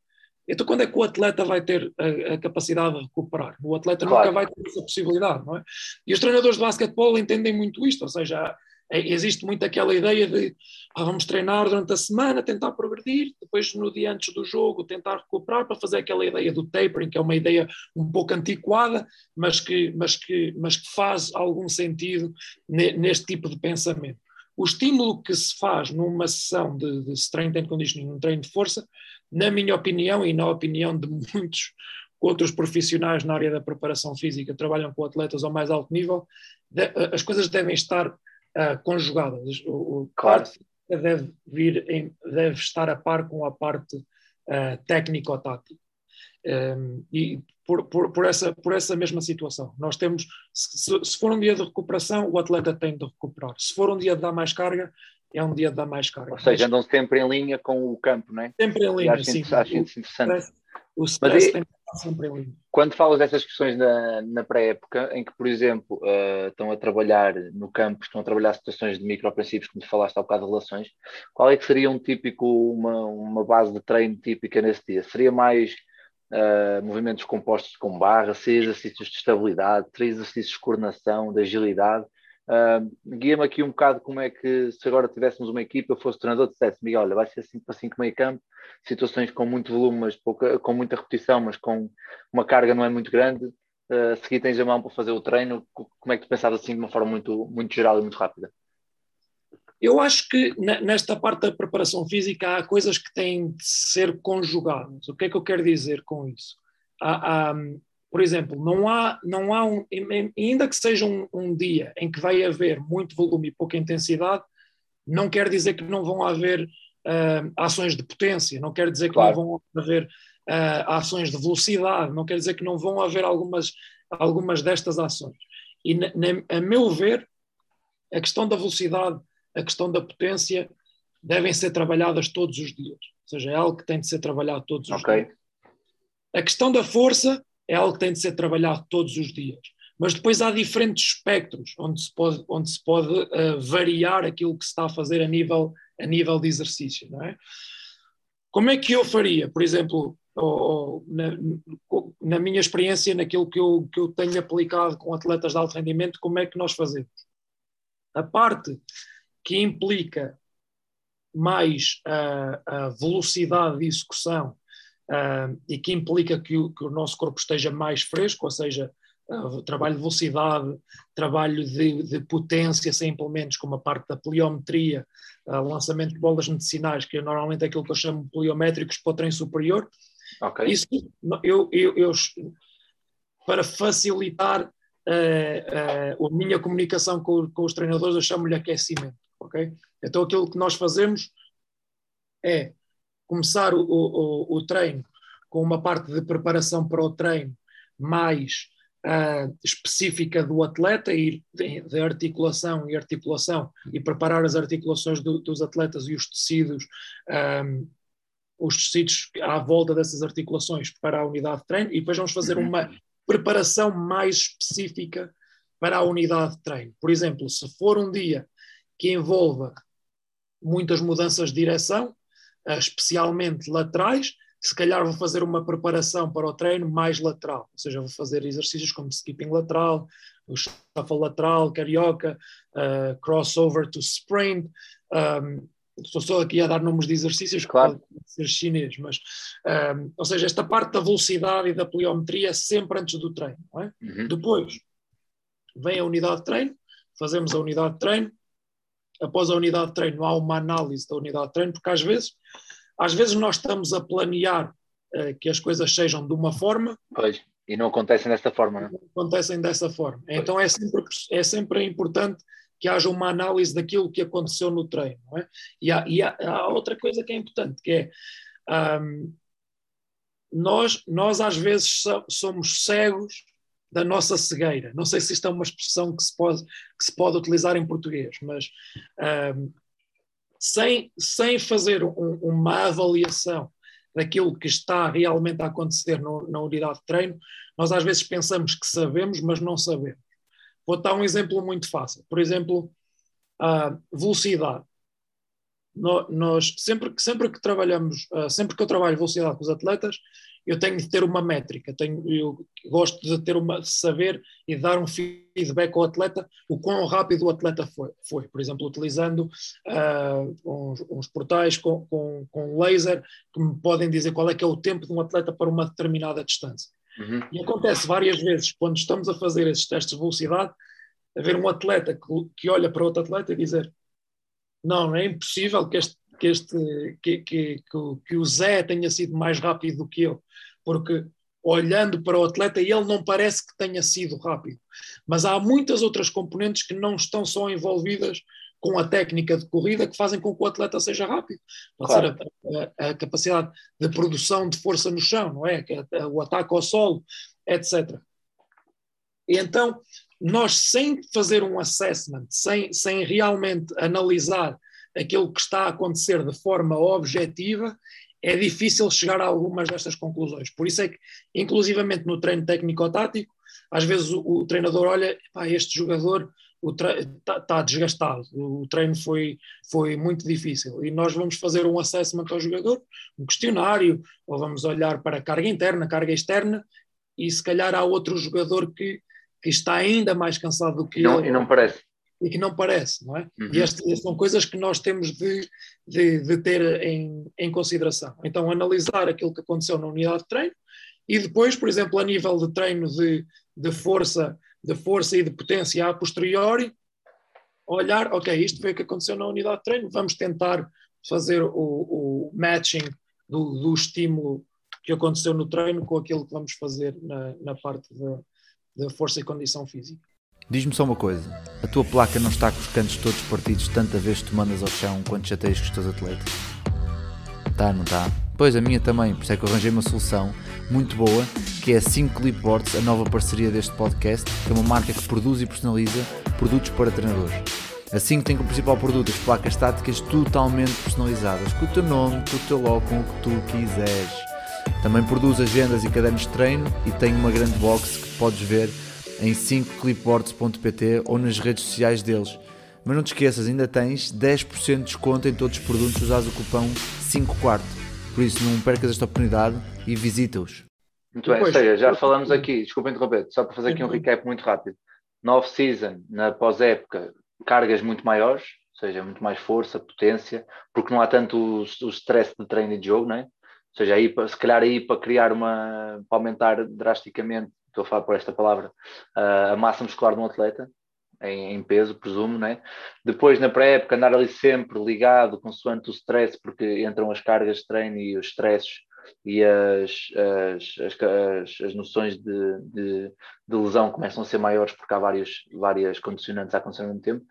Então, quando é que o atleta vai ter a, a capacidade de recuperar? O atleta claro. nunca vai ter essa possibilidade, não é? E os treinadores de basquetebol entendem muito isto, ou seja, existe muito aquela ideia de ah, vamos treinar durante a semana, tentar progredir, depois no dia antes do jogo tentar recuperar para fazer aquela ideia do tapering, que é uma ideia um pouco antiquada, mas que, mas que, mas que faz algum sentido neste tipo de pensamento. O estímulo que se faz numa sessão de, de strength and conditioning, um treino de força, na minha opinião e na opinião de muitos outros profissionais na área da preparação física trabalham com atletas ao mais alto nível, as coisas devem estar uh, conjugadas. O, o claro. parte deve, vir em, deve estar a par com a parte uh, técnico-tática. Um, e por, por, por, essa, por essa mesma situação. Nós temos, se, se, for um dia de recuperação, o atleta tem de recuperar. Se for um dia de dar mais carga, é um dia de dar mais carga. Ou seja, andam sempre em linha com o campo, não é? Sempre em linha, acho sim. Acho interessante. O stress tem sempre em linha. Quando falas dessas questões na, na pré-época, em que, por exemplo, uh, estão a trabalhar no campo, estão a trabalhar situações de microprincípios, como falaste há bocado de relações, qual é que seria um típico, uma, uma base de treino típica nesse dia? Seria mais uh, movimentos compostos com barra, seis exercícios de estabilidade, três exercícios de coordenação, de agilidade, Uh, Guia-me aqui um bocado como é que, se agora tivéssemos uma equipa, fosse treinador, dissesse Miguel, olha, vai ser 5 para 5 meio campo, situações com muito volume, mas pouca, com muita repetição, mas com uma carga não é muito grande. Uh, seguir tens a mão para fazer o treino, como é que tu pensavas assim de uma forma muito, muito geral e muito rápida? Eu acho que nesta parte da preparação física há coisas que têm de ser conjugadas. O que é que eu quero dizer com isso? Há, há, por exemplo, não há, não há um, ainda que seja um, um, dia em que vai haver muito volume e pouca intensidade, não quer dizer que não vão haver uh, ações de potência, não quer dizer que claro. não vão haver uh, ações de velocidade, não quer dizer que não vão haver algumas, algumas destas ações. E, na, na, a meu ver, a questão da velocidade, a questão da potência devem ser trabalhadas todos os dias. Ou seja, é algo que tem de ser trabalhado todos os okay. dias. A questão da força é algo que tem de ser trabalhado todos os dias. Mas depois há diferentes espectros onde se pode, onde se pode uh, variar aquilo que se está a fazer a nível, a nível de exercício. Não é? Como é que eu faria, por exemplo, ou, ou, na, na, minha experiência, naquilo que eu, que eu tenho aplicado com atletas de alto rendimento, como é que nós fazemos? A parte que implica mais a, a velocidade de execução uh, e que implica que o, que o, nosso corpo esteja mais fresco, ou seja, uh, trabalho de velocidade, trabalho de, de, potência sem implementos, como a parte da pliometria, uh, lançamento de bolas medicinais, que é normalmente aquilo que eu chamo de pliométricos para o treino superior. Okay. Isso, eu, eu, eu, para facilitar uh, a minha comunicação com, com os treinadores, eu chamo-lhe aquecimento. Okay? Então, aquilo que nós fazemos é começar o, o, o, treino com uma parte de preparação para o treino mais uh, específica do atleta, de, de, articulação e articulação e preparar as articulações do, dos atletas e os tecidos, um, ah, os tecidos à volta dessas articulações para a unidade de treino, e depois vamos fazer uhum. uma preparação mais específica para a unidade de treino. Por exemplo, se for um dia que envolva muitas mudanças de direção, especialmente laterais, se calhar vou fazer uma preparação para o treino mais lateral, ou seja, vou fazer exercícios como skipping lateral, o shuffle lateral, carioca, uh, crossover to sprint. Um, estou só aqui a dar nomes de exercícios claro. que podem ser chinês, mas um, ou seja, esta parte da velocidade e da pliometria é sempre antes do treino. É? Uhum. Depois vem a unidade de treino, fazemos a unidade de treino. Após a unidade de treino, há uma análise da unidade de treino, porque às vezes, às vezes nós estamos a planear uh, que as coisas sejam de uma forma. Pois, e não acontecem desta forma, não? Acontecem dessa forma. Então é sempre, é sempre importante que haja uma análise daquilo que aconteceu no treino. É? E, há, e há, há, outra coisa que é importante, que é um, nós, nós às vezes somos cegos da nossa cegueira. Não sei se isto é uma expressão que se pode, que se pode utilizar em português, mas um, sem, sem fazer um, uma avaliação daquilo que está realmente a acontecer no, na unidade de treino, nós às vezes pensamos que sabemos, mas não sabemos. Vou dar um exemplo muito fácil. Por exemplo, a velocidade. Nós, sempre, sempre que trabalhamos, sempre que eu trabalho velocidade com os atletas, eu tenho de ter uma métrica, tenho, eu gosto de ter uma, saber e dar um feedback ao atleta o quão rápido o atleta foi, foi. por exemplo, utilizando uh, uns, uns, portais com, com, com, laser que me podem dizer qual é que é o tempo de um atleta para uma determinada distância. Uhum. E acontece várias vezes, quando estamos a fazer esses testes de velocidade, haver um atleta que, que olha para outro atleta e dizer não, é impossível que este que, este, que, que, que, o Zé tenha sido mais rápido do que eu, porque olhando para o atleta, ele não parece que tenha sido rápido. Mas há muitas outras componentes que não estão só envolvidas com a técnica de corrida que fazem com que o atleta seja rápido. Pode claro. ser a, a, a, capacidade de produção de força no chão, não é? O ataque ao solo, etc. E então, nós sem fazer um assessment, sem, sem realmente analisar aquilo que está a acontecer de forma objetiva, é difícil chegar a algumas destas conclusões. Por isso é que, inclusivamente no treino técnico-tático, às vezes o, o treinador olha, este jogador está tá desgastado, o treino foi, foi muito difícil e nós vamos fazer um assessment ao jogador, um questionário, ou vamos olhar para a carga interna, carga externa, e se calhar há outro jogador que, que está ainda mais cansado do que não, ele. E não parece e que não parece, não é? Uhum. E estas são coisas que nós temos de, de, de ter em, em, consideração. Então, analisar aquilo que aconteceu na unidade de treino e depois, por exemplo, a nível de treino de, de força, de força e de potência a posteriori, olhar, ok, isto foi o que aconteceu na unidade de treino, vamos tentar fazer o, o matching do, do estímulo que aconteceu no treino com aquilo que vamos fazer na, na parte da força e condição física. Diz-me só uma coisa: a tua placa não está com os cantos todos partidos tanta vez que tu mandas ao chão quando chateias com os teus atletas? Tá, não tá? Pois a minha também, por isso é que eu arranjei uma solução muito boa, que é a 5 Clipboards, a nova parceria deste podcast, que é uma marca que produz e personaliza produtos para treinadores. A 5 tem como principal produto as placas estáticas totalmente personalizadas, com o teu nome, com o teu logo, com o que tu quiseres. Também produz agendas e cadernos de treino e tem uma grande box que podes ver em 5clipboards.pt ou nas redes sociais deles. Mas não te esqueças, ainda tens 10% de desconto em todos os produtos usados o cupom 5 quarto. Por isso não percas esta oportunidade e visita-os. Muito bem, ou seja, já falamos aqui, desculpa interromper, só para fazer aqui um recap muito rápido. No off-season, na pós-época, cargas muito maiores, ou seja, muito mais força, potência, porque não há tanto o, o stress de treino e de jogo, não é? Ou seja, aí, se calhar aí para criar uma, para aumentar drasticamente estou a falar por esta palavra, uh, a massa muscular de um atleta, em, em, peso, presumo, né? Depois, na pré-época, andar ali sempre ligado, consoante o stress, porque entram as cargas de treino e os stresses e as, as, as, as, noções de, de, de, lesão começam a ser maiores porque há várias, várias condicionantes a acontecer ao mesmo tempo.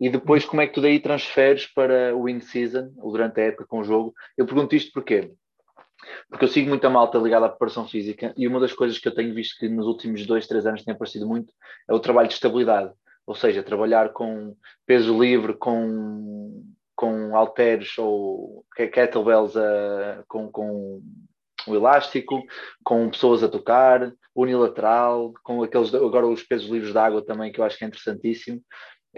E depois, como é que tu daí transferes para o in-season, durante a época com o jogo? Eu pergunto isto porque porque eu sigo muita malta ligada à preparação física e uma das coisas que eu tenho visto que nos últimos dois, três anos tem aparecido muito é o trabalho de estabilidade, ou seja, trabalhar com peso livre, com, com halteres ou kettlebells uh, com, com o elástico, com pessoas a tocar, unilateral, com aqueles agora os pesos livres de água também, que eu acho que é interessantíssimo.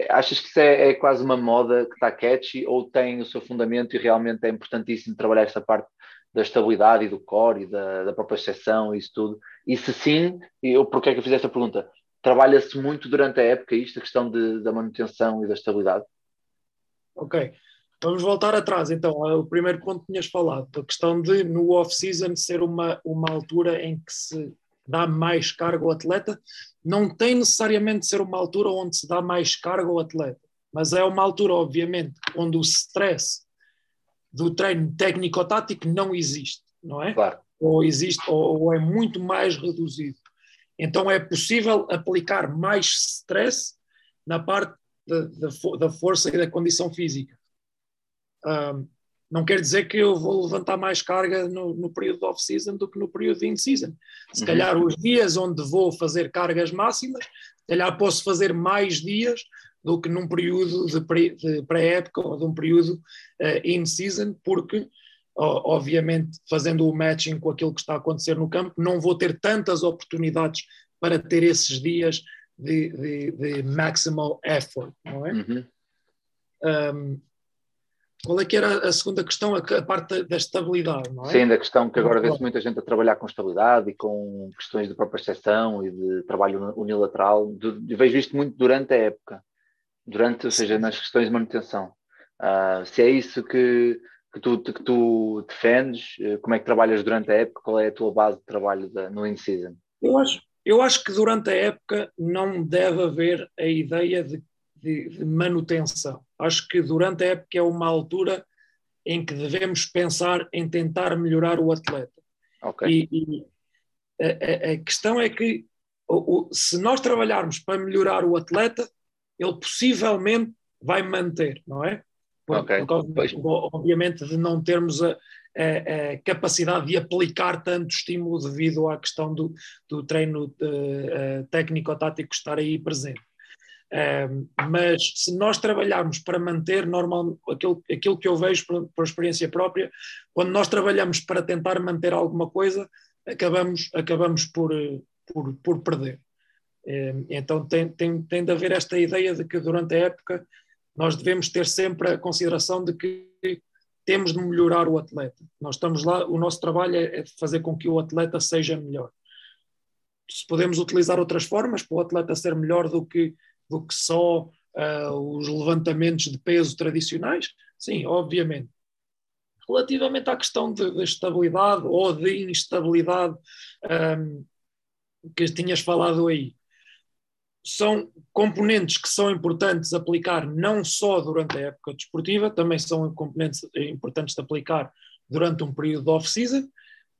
Achas que isso é, é quase uma moda que está catchy ou tem o seu fundamento e realmente é importantíssimo trabalhar esta parte da estabilidade e do core e da, da própria exceção e isso tudo? E se sim, eu, porque é que eu fiz esta pergunta? Trabalha-se muito durante a época isto, a questão de, da manutenção e da estabilidade? Ok. Vamos voltar atrás, então, o primeiro ponto que tinhas falado, a questão de no off-season ser uma, uma altura em que se dá mais carga ao atleta, não tem necessariamente de ser uma altura onde se dá mais carga ao atleta, mas é uma altura, obviamente, onde o stress do treino técnico-tático não existe, não é? Claro. Ou existe, ou, ou é muito mais reduzido. Então é possível aplicar mais stress na parte da, da, da força e da condição física. Um, não quer dizer que eu vou levantar mais carga no, no período off-season do que no período de in-season. Se uhum. calhar os dias onde vou fazer cargas máximas, se calhar posso fazer mais dias do que num período de pré-época ou de um período uh, in-season, porque, obviamente, fazendo o matching com aquilo que está a acontecer no campo, não vou ter tantas oportunidades para ter esses dias de, de, de maximal effort, não é? Uhum. Um, qual é que era a segunda questão, a, parte da estabilidade, não é? Sim, da questão que agora vê-se muita gente a trabalhar com estabilidade e com questões de própria exceção e de trabalho unilateral. De, vejo isto muito durante a época, durante, ou seja, nas questões de manutenção. Uh, se é isso que, que, tu, que tu defendes, eh, como é que trabalhas durante a época, qual é a tua base de trabalho da, no in-season? Eu acho, eu acho que durante a época não deve haver a ideia de de, de manutenção. Acho que durante a época é uma altura em que devemos pensar em tentar melhorar o atleta. Okay. E, e a, a, questão é que o, o, se nós trabalharmos para melhorar o atleta, ele possivelmente vai manter, não é? Por, okay. por causa, obviamente, de não termos a, a, a, capacidade de aplicar tanto estímulo devido à questão do, do treino uh, técnico-tático estar aí presente mas se nós trabalharmos para manter normal, aquilo, aquilo que eu vejo por, por, experiência própria, quando nós trabalhamos para tentar manter alguma coisa, acabamos, acabamos por, por, por perder. então tem, tem, tem de haver esta ideia de que durante a época nós devemos ter sempre a consideração de que temos de melhorar o atleta. Nós estamos lá, o nosso trabalho é, é fazer com que o atleta seja melhor. Se podemos utilizar outras formas para o atleta ser melhor do que do que só uh, os levantamentos de peso tradicionais? Sim, obviamente. Relativamente à questão de, de estabilidade ou de instabilidade um, que tinhas falado aí, são componentes que são importantes aplicar não só durante a época desportiva, também são componentes importantes de aplicar durante um período de off-season,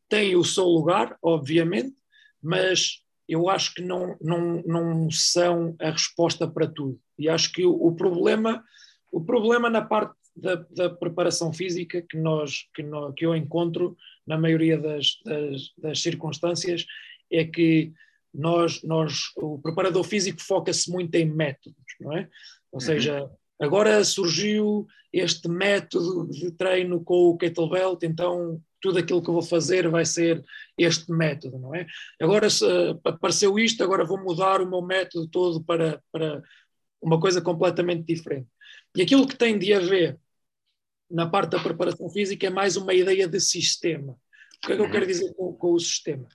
têm o seu lugar, obviamente, mas eu acho que não, não, não são a resposta para tudo. E acho que o, o problema, o problema na parte da, da, preparação física que, nós, que, nós, que eu encontro na maioria das, das, das circunstâncias é que nós, nós, o preparador físico foca-se muito em métodos, não é? Ou uhum. seja, agora surgiu este método de treino com o kettlebell, então tudo aquilo que eu vou fazer vai ser este método, não é? Agora se apareceu isto, agora vou mudar o meu método todo para, para uma coisa completamente diferente. E aquilo que tem de haver na parte da preparação física é mais uma ideia de sistema. O que é que eu quero dizer com, com o sistema?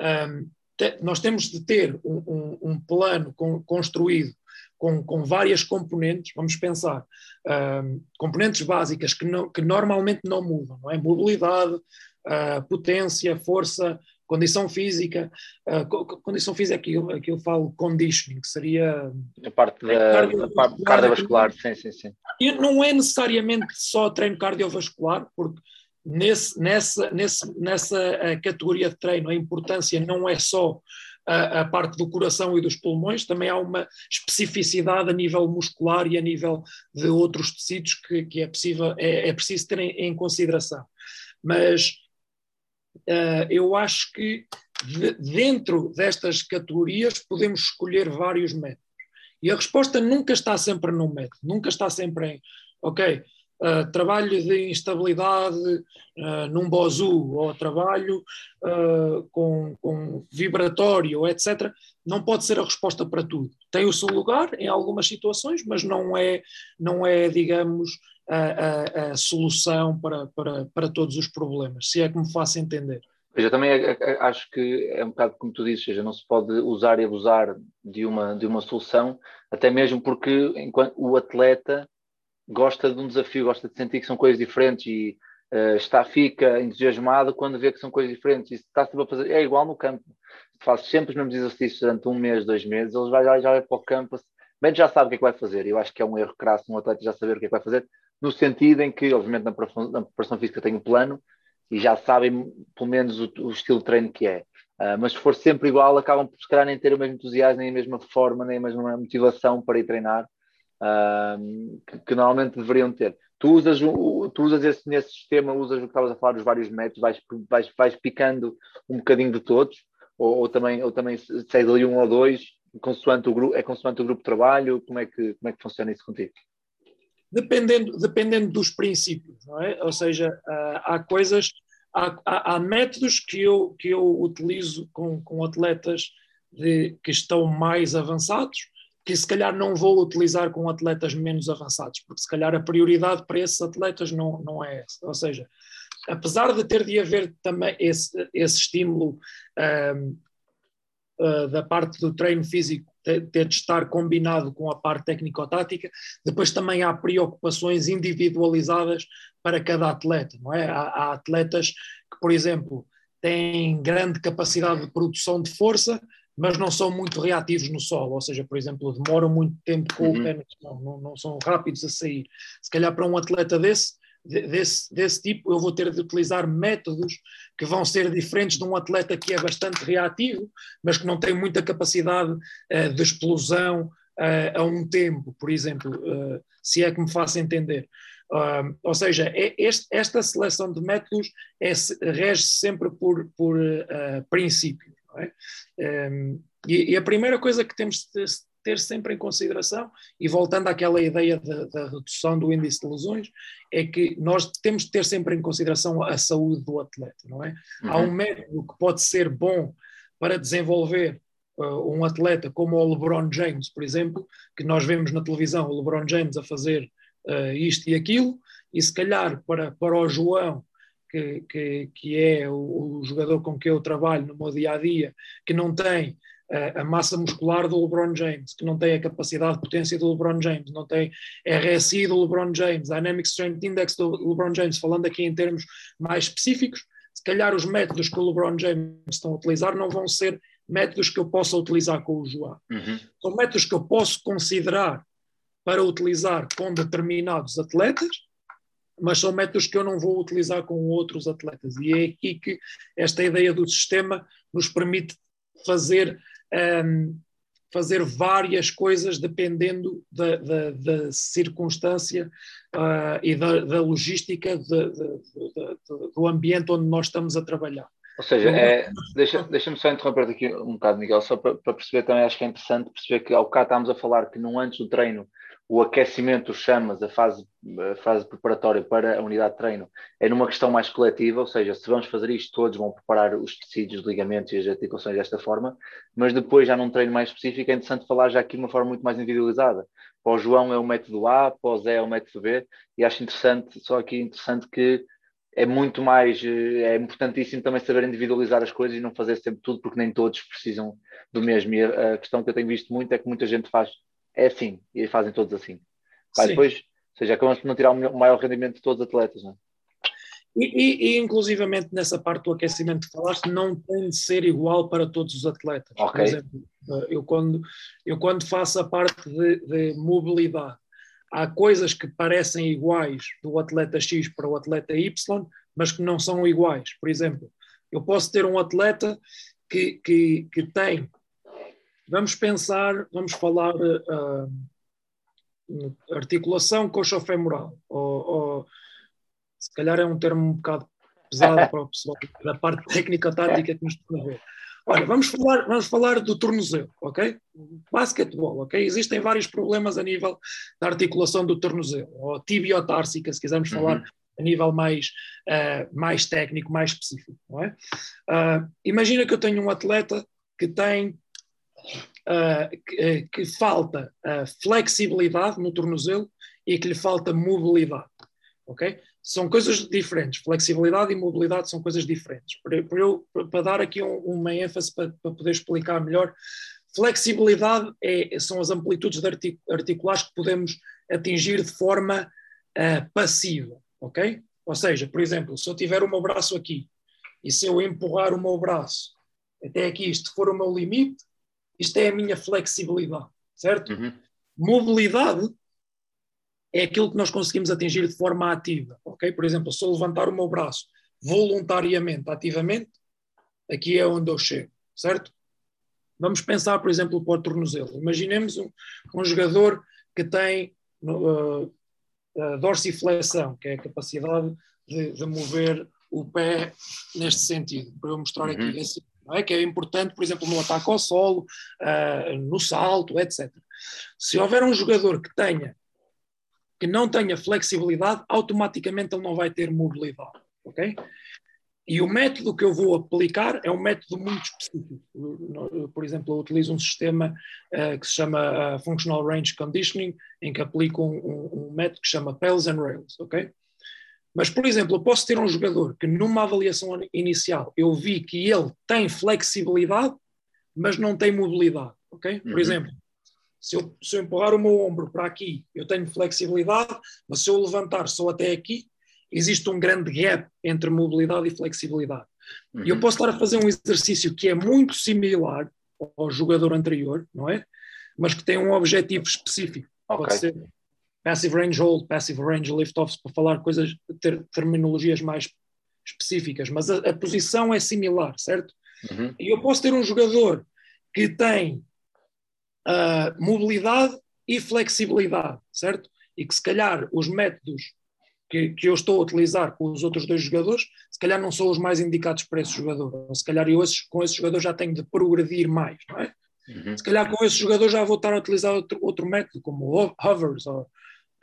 Um, te, nós temos de ter um, um, um plano construído com, com várias componentes, vamos pensar, componentes básicas que, que normalmente não mudam, não é? Mobilidade, uh, potência, força, condição física, uh, condição física aqui, aqui eu falo conditioning, que seria a parte da, cardiovascular, cardiovascular, sim, sim, sim. E não é necessariamente só treino cardiovascular, porque nesse, nessa, nesse, nessa ah, categoria de treino a importância não é só a, a, parte do coração e dos pulmões, também há uma especificidade a nível muscular e a nível de outros tecidos que, que é, possível, é, é preciso ter em, em consideração. Mas uh, eu acho que de, dentro destas categorias podemos escolher vários métodos. E a resposta nunca está sempre num método, nunca está sempre em, ok, uh, trabalho de instabilidade uh, num bozu ou trabalho uh, com, com vibratório, etc., não pode ser a resposta para tudo. Tem o seu lugar em algumas situações, mas não é, não é digamos, a, a, a solução para, para, para todos os problemas, se é que me faço entender. Eu também acho que é um bocado como tu dizes, seja, não se pode usar e abusar de uma, de uma solução, até mesmo porque enquanto o atleta gosta de um desafio, gosta de sentir que são coisas diferentes e uh, está, fica entusiasmado quando vê que são coisas diferentes. E está a fazer, é igual no campo. Se faz sempre os mesmos exercícios durante um mês, dois meses, ele vai, já vai para o campo, bem já sabe o que é que vai fazer. Eu acho que é um erro crasso um atleta já saber o que é que vai fazer, no sentido em que, obviamente, na preparação física tem um plano, e já sabem pelo menos o, o estilo de treino que é. Uh, mas se for sempre igual, acabam por se calhar nem ter o mesmo entusiasmo, nem a mesma forma, nem a mesma motivação para ir treinar uh, que, que, normalmente deveriam ter. Tu usas, tu usas esse, nesse sistema, usas o que estavas a falar dos vários métodos, vais, vais, vais picando um bocadinho de todos, ou, ou também, ou também seis ali um ou dois, consoante o grupo, é consoante o grupo de trabalho, como é que, como é que funciona isso contigo? dependendo, dependendo dos princípios, não é? Ou seja, há coisas, há, há, há, métodos que eu, que eu utilizo com, com atletas de, que estão mais avançados, que se calhar não vou utilizar com atletas menos avançados, porque se calhar a prioridade para esses atletas não, não é essa. Ou seja, apesar de ter de haver também esse, esse estímulo um, uh, da parte do treino físico ter de estar combinado com a parte técnico-tática. Depois também há preocupações individualizadas para cada atleta, não é? Há, há, atletas que, por exemplo, têm grande capacidade de produção de força, mas não são muito reativos no solo, ou seja, por exemplo, demoram muito tempo com uhum. o pé não, não, não são rápidos a sair. Se calhar para um atleta desse, desse, desse tipo, eu vou ter de utilizar métodos que vão ser diferentes de um atleta que é bastante reativo, mas que não tem muita capacidade uh, de explosão uh, a um tempo, por exemplo, uh, se é que me faço entender. ou seja, é este, esta seleção de métodos é, rege-se sempre por, por princípios. É? Um, e, e, a primeira coisa que temos de ter sempre em consideração, e voltando àquela ideia da, da, redução do índice de lesões, é que nós temos de ter sempre em consideração a saúde do atleta, não é? Uhum. Há um método que pode ser bom para desenvolver uh, um atleta como o LeBron James, por exemplo, que nós vemos na televisão o LeBron James a fazer uh, isto e aquilo, e se calhar para, para o João, que, que, que é o, o jogador com que eu trabalho no meu dia a dia, que não tem a massa muscular do LeBron James, que não tem a capacidade de potência do LeBron James, não tem RSI do LeBron James, Dynamic Strength Index do LeBron James, falando aqui em termos mais específicos, se calhar os métodos que o LeBron James estão a utilizar não vão ser métodos que eu possa utilizar com o João. Uhum. São métodos que eu posso considerar para utilizar com determinados atletas, mas são métodos que eu não vou utilizar com outros atletas. E é aqui que esta ideia do sistema nos permite fazer um, fazer várias coisas dependendo da, da, da circunstância uh, e da, da logística de, de, de, do ambiente onde nós estamos a trabalhar. Ou seja, é, deixa-me deixa só interromper aqui um bocado, Miguel, só para, para, perceber também, acho que é interessante perceber que ao bocado estávamos a falar que não antes do treino o aquecimento, chamas, a fase, a fase preparatória para a unidade de treino é numa questão mais coletiva, ou seja, se vamos fazer isto, todos vão preparar os tecidos, os ligamentos e as articulações desta forma, mas depois, já num treino mais específico, é interessante falar já aqui de uma forma muito mais individualizada. Para o João é o método A, para o Zé é o método B, e acho interessante, só aqui interessante que é muito mais, é importantíssimo também saber individualizar as coisas e não fazer sempre tudo, porque nem todos precisam do mesmo. E a questão que eu tenho visto muito é que muita gente faz é assim, e fazem todos assim. Depois, ou seja, acabamos por não tirar o maior rendimento de todos os atletas, não é? E, e, e, inclusivamente nessa parte do aquecimento que falaste, não tem de ser igual para todos os atletas. Okay. Por exemplo, eu quando, eu quando faço a parte de, de, mobilidade, há coisas que parecem iguais do atleta X para o atleta Y, mas que não são iguais. Por exemplo, eu posso ter um atleta que, que, que tem Vamos pensar, vamos falar uh, articulação coxofemoral, ou, ou se calhar é um termo um bocado pesado para o pessoal da parte técnica tática que nos está a ver. Olha, vamos falar, vamos falar do tornozelo, ok? Basquetebol, ok? Existem vários problemas a nível da articulação do tornozelo, ou tibiotársica, se quisermos Uhum. falar a nível mais, ah, mais técnico, mais específico, não é? Ah, imagina que eu tenho um atleta que tem ah, que, falta ah, flexibilidade no tornozelo e que lhe falta mobilidade, ok? São coisas diferentes. Flexibilidade e mobilidade são coisas diferentes. Para, para eu, para dar aqui um- uma ênfase para, para poder explicar melhor, flexibilidade é- são as amplitudes de artic- articulares que podemos atingir de forma ah, passiva, ok? Ou seja, por exemplo, se eu tiver o meu braço aqui e se eu empurrar o meu braço até aqui, isto for o meu limite, isto é a minha flexibilidade, certo? Uhum. Mobilidade é aquilo que nós conseguimos atingir de forma ativa, ok? Por exemplo, se eu levantar o meu braço voluntariamente, ativamente, aqui é onde eu chego, certo? Vamos pensar, por exemplo, para o tornozelo. Imaginemos um, um jogador que tem uh, a dorsiflexão, que é a capacidade de, de mover o pé neste sentido, para eu mostrar aqui, Uhum. esse, não é? que é importante, por exemplo, no ataque ao solo, uh, no salto, etc. Se houver um jogador que tenha que não tenha flexibilidade, automaticamente ele não vai ter mobilidade, ok? E o método que eu vou aplicar é um método muito específico. Por exemplo, eu utilizo um sistema uh, que se chama uh, Functional Range Conditioning, em que aplico um, um, um método que se chama Pales and Rails, ok? Mas, por exemplo, eu posso ter um jogador que numa avaliação inicial eu vi que ele tem flexibilidade, mas não tem mobilidade, ok? Por Uhum. exemplo, se eu, se eu empurrar o meu ombro para aqui, eu tenho flexibilidade, mas se eu levantar só até aqui, existe um grande gap entre mobilidade e flexibilidade. E eu Uhum. posso estar a fazer um exercício que é muito similar ao jogador anterior, não é? Mas que tem um objetivo específico. Ok. Pode ser passive range hold, passive range lift-offs, para falar coisas, ter terminologias mais específicas, mas a, a posição é similar, certo? Uhum. E eu posso ter um jogador que tem ah, mobilidade e flexibilidade, certo? E que se calhar os métodos que, que eu estou a utilizar com os outros dois jogadores, se calhar não são os mais indicados para esse jogador. Se calhar eu esses- com esse jogador já tenho de progredir mais, não é? Uhum. Se calhar com esse jogador já vou estar a utilizar outro, outro método, como ho- hovers ou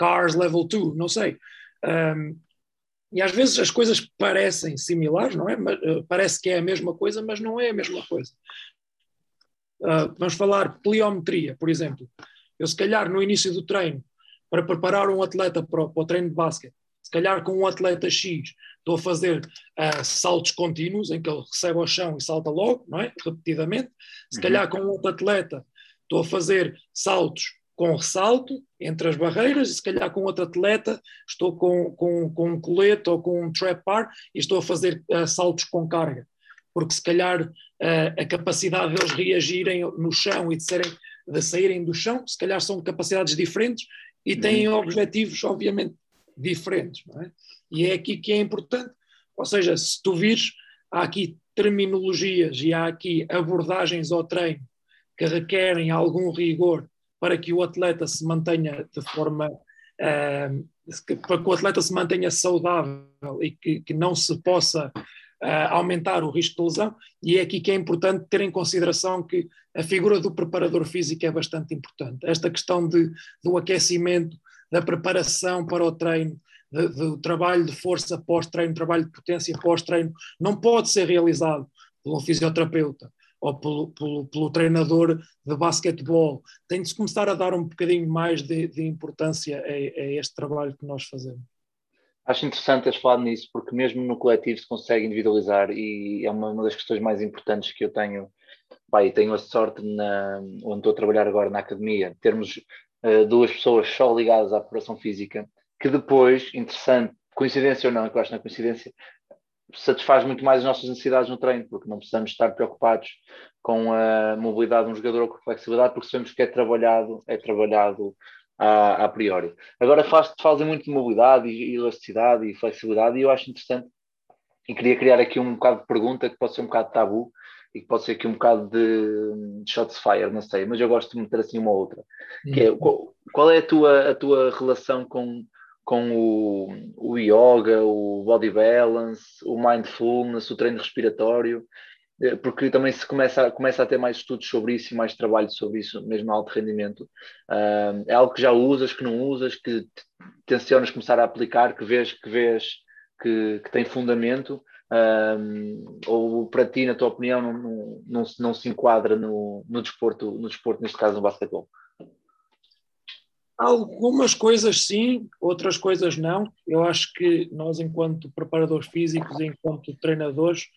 cars level 2, não sei. Um, e às vezes as coisas parecem similares, não é? Uh, parece que é a mesma coisa, mas não é a mesma coisa. Uh, vamos falar pliometria, por exemplo. Eu, se calhar, no início do treino, para preparar um atleta para o, para o treino de basquete, se calhar com um atleta X, estou a fazer uh, saltos contínuos, em que ele recebe ao chão e salta logo, não é? Repetidamente. Se Uhum. calhar com outro atleta, estou a fazer saltos com ressalto entre as barreiras, e se calhar com outro atleta, estou com, com, com um colete ou com um trap bar e estou a fazer uh, saltos com carga. Porque se calhar uh, a capacidade deles reagirem no chão e de, serem, de saírem do chão, se calhar são capacidades diferentes e têm objetivos, obviamente, diferentes. Não é? E é aqui que é importante. Ou seja, se tu vires, há aqui terminologias e há aqui abordagens ao treino que requerem algum rigor para que o atleta se mantenha de forma. Uh, para que o atleta se mantenha saudável e que, que não se possa uh, aumentar o risco de lesão, e é aqui que é importante ter em consideração que a figura do preparador físico é bastante importante. Esta questão de, do aquecimento, da preparação para o treino, do trabalho de força pós-treino, trabalho de potência pós-treino, não pode ser realizado por um fisioterapeuta ou pelo, pelo, pelo treinador de basquetebol. Tem de se começar a dar um bocadinho mais de, de importância a, a, este trabalho que nós fazemos. Acho interessante teres falado nisso, porque mesmo no coletivo se consegue individualizar e é uma, uma das questões mais importantes que eu tenho. Pai, tenho a sorte na, onde estou a trabalhar agora na academia, termos uh, duas pessoas só ligadas à preparação física, que depois, interessante, coincidência ou não, que eu acho que não é coincidência, satisfaz muito mais as nossas necessidades no treino, porque não precisamos estar preocupados com a mobilidade de um jogador ou com a flexibilidade, porque sabemos que é trabalhado, é trabalhado a, a priori. Agora falam muito de mobilidade e elasticidade e flexibilidade e eu acho interessante e queria criar aqui um bocado de pergunta que pode ser um bocado tabu e que pode ser aqui um bocado de, de shots fire, não sei, mas eu gosto de meter assim uma outra, que é qual, qual é a tua, a tua relação com com o, o yoga, o body balance, o mindfulness, o treino respiratório eh, porque também se começa, começa a ter mais estudos sobre isso e mais trabalho sobre isso, mesmo alto rendimento. Uh, é algo que já usas, que não usas, que tencionas começar a aplicar, que vês que, vês que, que tem fundamento, um, ou para ti, na tua opinião, não, não, não, não se enquadra no, no, desporto, no desporto, neste caso no basquetebol? Algumas coisas sim, outras coisas não. Eu acho que nós, enquanto preparadores físicos, enquanto treinadores,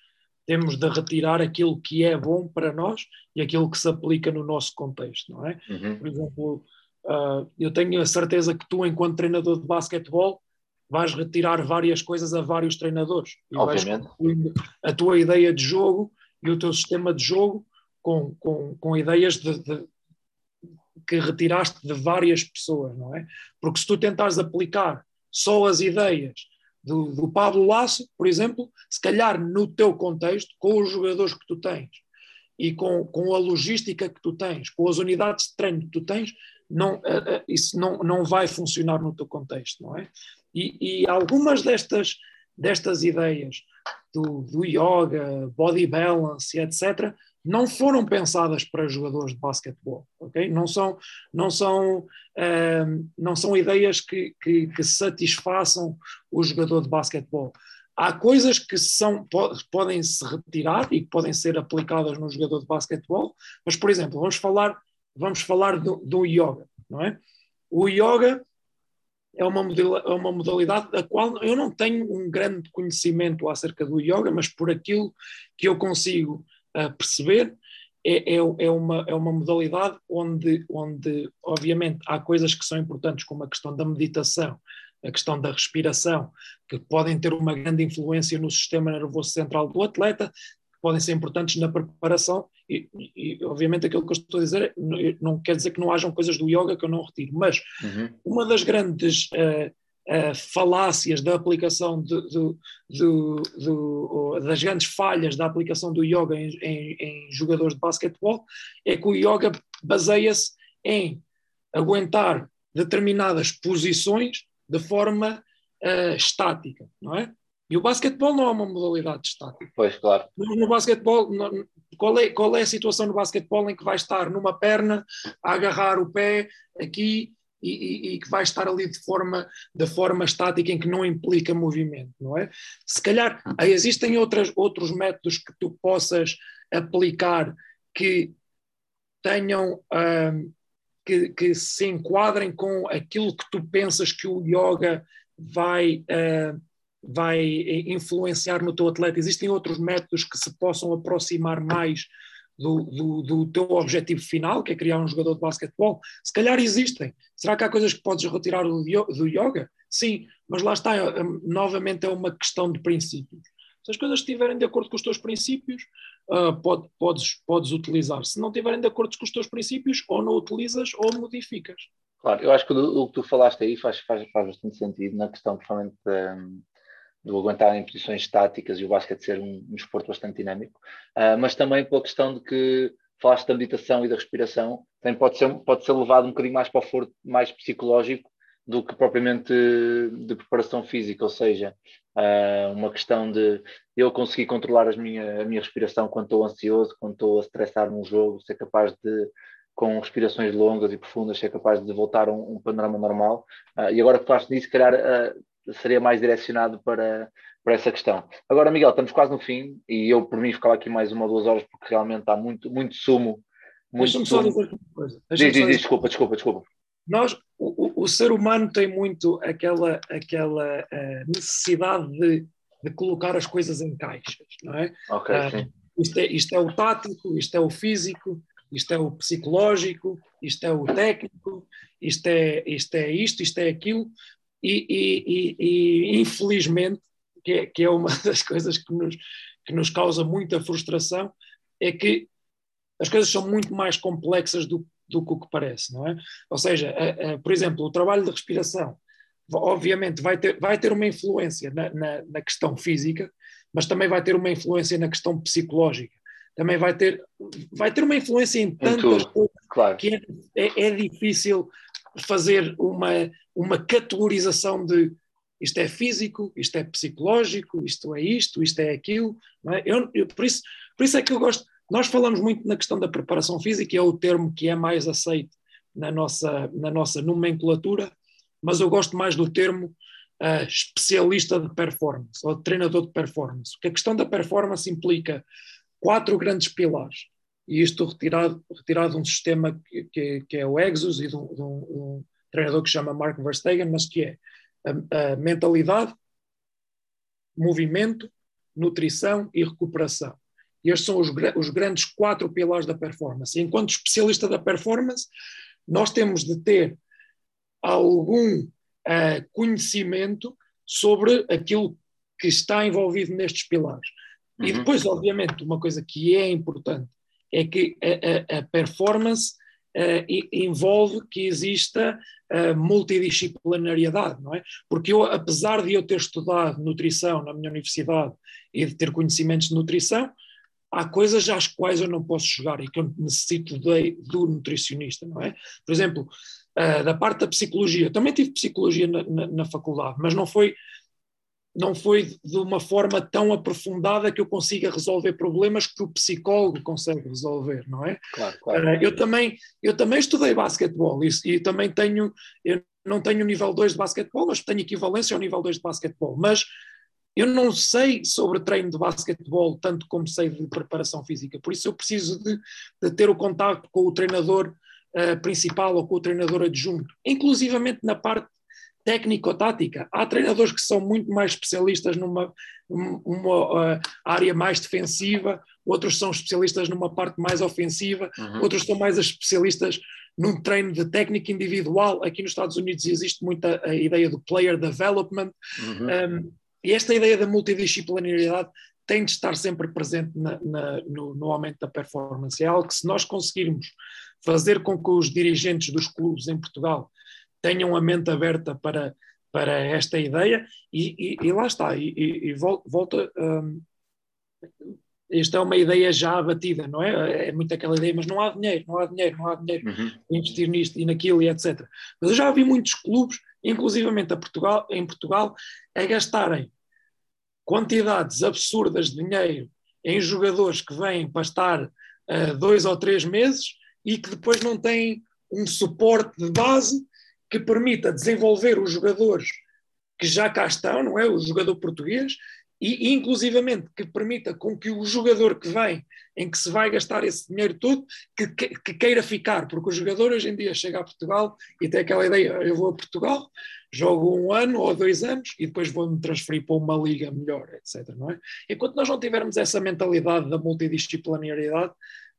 temos de retirar aquilo que é bom para nós e aquilo que se aplica no nosso contexto, não é? Uhum. Por exemplo, uh, eu tenho a certeza que tu, enquanto treinador de basquetebol, vais retirar várias coisas a vários treinadores. E Obviamente. a tua ideia de jogo e o teu sistema de jogo com, com, com ideias de, de, que retiraste de várias pessoas, não é? Porque se tu tentares aplicar só as ideias do, do Pablo Lasso, por exemplo, se calhar no teu contexto, com os jogadores que tu tens e com, com a logística que tu tens, com as unidades de treino que tu tens, não, uh, uh, isso não, não vai funcionar no teu contexto, não é? E, e algumas destas, destas ideias do, do yoga, body balance, etc., não foram pensadas para jogadores de basquetebol, ok? Não são, não são, uh, não são ideias que, que, que, satisfaçam o jogador de basquetebol. Há coisas que são, podem se retirar e que podem ser aplicadas no jogador de basquetebol, mas, por exemplo, vamos falar, vamos falar do, do yoga, não é? O yoga é uma, é uma modalidade da qual eu não tenho um grande conhecimento acerca do yoga, mas por aquilo que eu consigo uh, perceber, é, é, é, uma, é uma modalidade onde, onde, obviamente, há coisas que são importantes, como a questão da meditação, a questão da respiração, que podem ter uma grande influência no sistema nervoso central do atleta, que podem ser importantes na preparação, e, e, obviamente aquilo que eu estou a dizer não quer dizer que não hajam coisas do yoga que eu não retiro, mas uhum. uma das grandes uh, uh, falácias da aplicação de, de, de, das grandes falhas da aplicação do yoga em, em, em jogadores de basquetebol é que o yoga baseia-se em aguentar determinadas posições de forma uh, estática, não é? E o basquetebol não é uma modalidade estática. Pois, claro. No basquetebol, qual é, qual é a situação no basquetebol em que vai estar numa perna a agarrar o pé aqui e, e, que vai estar ali de forma, de forma estática em que não implica movimento, não é? Se calhar existem outras, outros métodos que tu possas aplicar que tenham um, que, que, se enquadrem com aquilo que tu pensas que o yoga vai uh, vai influenciar no teu atleta? Existem outros métodos que se possam aproximar mais do, do, do, teu objetivo final, que é criar um jogador de basquetebol? Se calhar existem. Será que há coisas que podes retirar do, yoga? Sim, mas lá está, é, é, novamente é uma questão de princípios. Se as coisas estiverem de acordo com os teus princípios, uh, pode, podes, podes utilizar. Se não estiverem de acordo com os teus princípios, ou não utilizas ou modificas. Claro, eu acho que o, o que tu falaste aí faz, faz, faz bastante sentido na questão, principalmente, um, do aguentar em posições estáticas e o basquete ser um, um bastante dinâmico, uh, mas também pela questão de que falaste da meditação e da respiração, também pode ser, pode ser levado um bocadinho mais para o foro mais psicológico do que propriamente de preparação física, ou seja, uh, uma questão de eu conseguir controlar as minha, a minha respiração quando estou ansioso, quando estou a estressar num jogo, ser capaz de com respirações longas e profundas, ser capaz de voltar a um, um panorama normal. Uh, e agora que falaste nisso, se calhar uh, seria mais direcionado para, para essa questão. Agora, Miguel, estamos quase no fim e eu, por mim, ficava aqui mais uma ou duas horas porque realmente há muito, muito sumo. Deixa-me só dizer uma coisa. Diz, diz, diz, desculpa, desculpa, desculpa. Nós, o, o, ser humano tem muito aquela, aquela uh, necessidade de, de colocar as coisas em caixas, não é? Ok, uh, sim. Isto é, isto é o tático, isto é o físico, isto é o psicológico, isto é o técnico, isto é isto, é isto, isto é aquilo, e, e, e, infelizmente, que é, que é uma das coisas que nos, que nos causa muita frustração, é que as coisas são muito mais complexas do, do que o que parece, não é? Ou seja, a, a, por exemplo, o trabalho de respiração, obviamente vai ter, vai ter uma influência na, na, na, questão física, mas também vai ter uma influência na questão psicológica. Também vai ter, vai ter uma influência em tantas coisas claro. que é, é, é difícil fazer uma, uma categorização de isto é físico, isto é psicológico, isto é isto, isto é aquilo. É? Eu, eu, por isso, Por isso é que eu gosto, nós falamos muito na questão da preparação física, é o termo que é mais aceito na nossa, na nossa nomenclatura, mas eu gosto mais do termo uh, especialista de performance ou treinador de performance. Porque a questão da performance implica quatro grandes pilares, e isto retirado, retirado de um sistema que, que, que é o Exos e de um, de, um, treinador que se chama Mark Verstegen, mas que é a, a mentalidade, movimento, nutrição e recuperação. E estes são os, os, grandes quatro pilares da performance. enquanto especialista da performance, nós temos de ter algum uh, conhecimento sobre aquilo que está envolvido nestes pilares. Uhum. E depois, obviamente, uma coisa que é importante é que a, a, a performance uh, envolve que exista uh, multidisciplinariedade, não é? Porque eu, apesar de eu ter estudado nutrição na minha universidade e de ter conhecimentos de nutrição, há coisas às quais eu não posso chegar e que eu necessito de, do nutricionista, não é? Por exemplo, uh, da parte da psicologia, também tive psicologia na, na, na faculdade, mas não foi não foi de uma forma tão aprofundada que eu consiga resolver problemas que o psicólogo consegue resolver, não é? Claro, claro. Uh, eu, também, eu também estudei basquetebol e, e também tenho, eu não tenho nível 2 de basquetebol, mas tenho equivalência ao nível 2 de basquetebol, mas eu não sei sobre treino de basquetebol tanto como sei de preparação física, por isso eu preciso de, de ter o contato com o treinador uh, principal ou com o treinador adjunto, inclusivamente na parte técnico-tática. Há treinadores que são muito mais especialistas numa uma, uh, área mais defensiva, outros são especialistas numa parte mais ofensiva, uhum. outros são mais especialistas num treino de técnica individual. Aqui nos Estados Unidos existe muita a ideia do player development. Uhum. Um, e esta ideia da multidisciplinaridade tem de estar sempre presente na, na, no, no, aumento da performance. É algo que, se nós conseguirmos fazer com que os dirigentes dos clubes em Portugal tenham a mente aberta para, para esta ideia, e, e, e lá está, e, e volta. Um, esta é uma ideia já abatida, não é? É muito aquela ideia, mas não há dinheiro, não há dinheiro, não há dinheiro uhum. investir nisto e naquilo e etc. Mas eu já vi muitos clubes, inclusivamente a Portugal, em Portugal, a gastarem quantidades absurdas de dinheiro em jogadores que vêm para estar uh, dois ou três meses e que depois não têm um suporte de base que permita desenvolver os jogadores que já cá estão, não é? O jogador português, e inclusivamente que permita com que o jogador que vem, em que se vai gastar esse dinheiro todo, que, que, que, queira ficar, porque o jogador hoje em dia chega a Portugal e tem aquela ideia, eu vou a Portugal, jogo um ano ou dois anos e depois vou-me transferir para uma liga melhor, etc. Não é? Enquanto nós não tivermos essa mentalidade da multidisciplinaridade,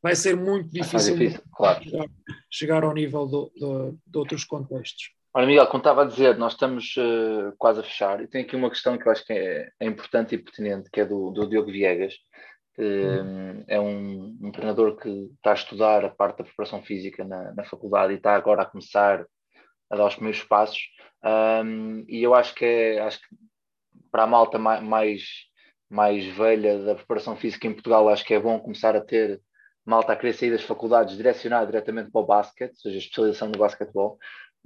vai ser muito difícil, difícil claro. chegar, chegar, ao nível do, do, de outros contextos. Olha, Miguel, como estava a dizer, nós estamos uh, quase a fechar e tem aqui uma questão que eu acho que é, é importante e pertinente, que é do, do Diogo Viegas. Hum. É um, um, treinador que está a estudar a parte da preparação física na, na faculdade e está agora a começar a dar os primeiros passos. Um, e eu acho que é, acho que para a malta mais, mais velha da preparação física em Portugal, acho que é bom começar a ter malta a querer sair das faculdades direcionar diretamente para o basquete, ou seja, a especialização no basquetebol.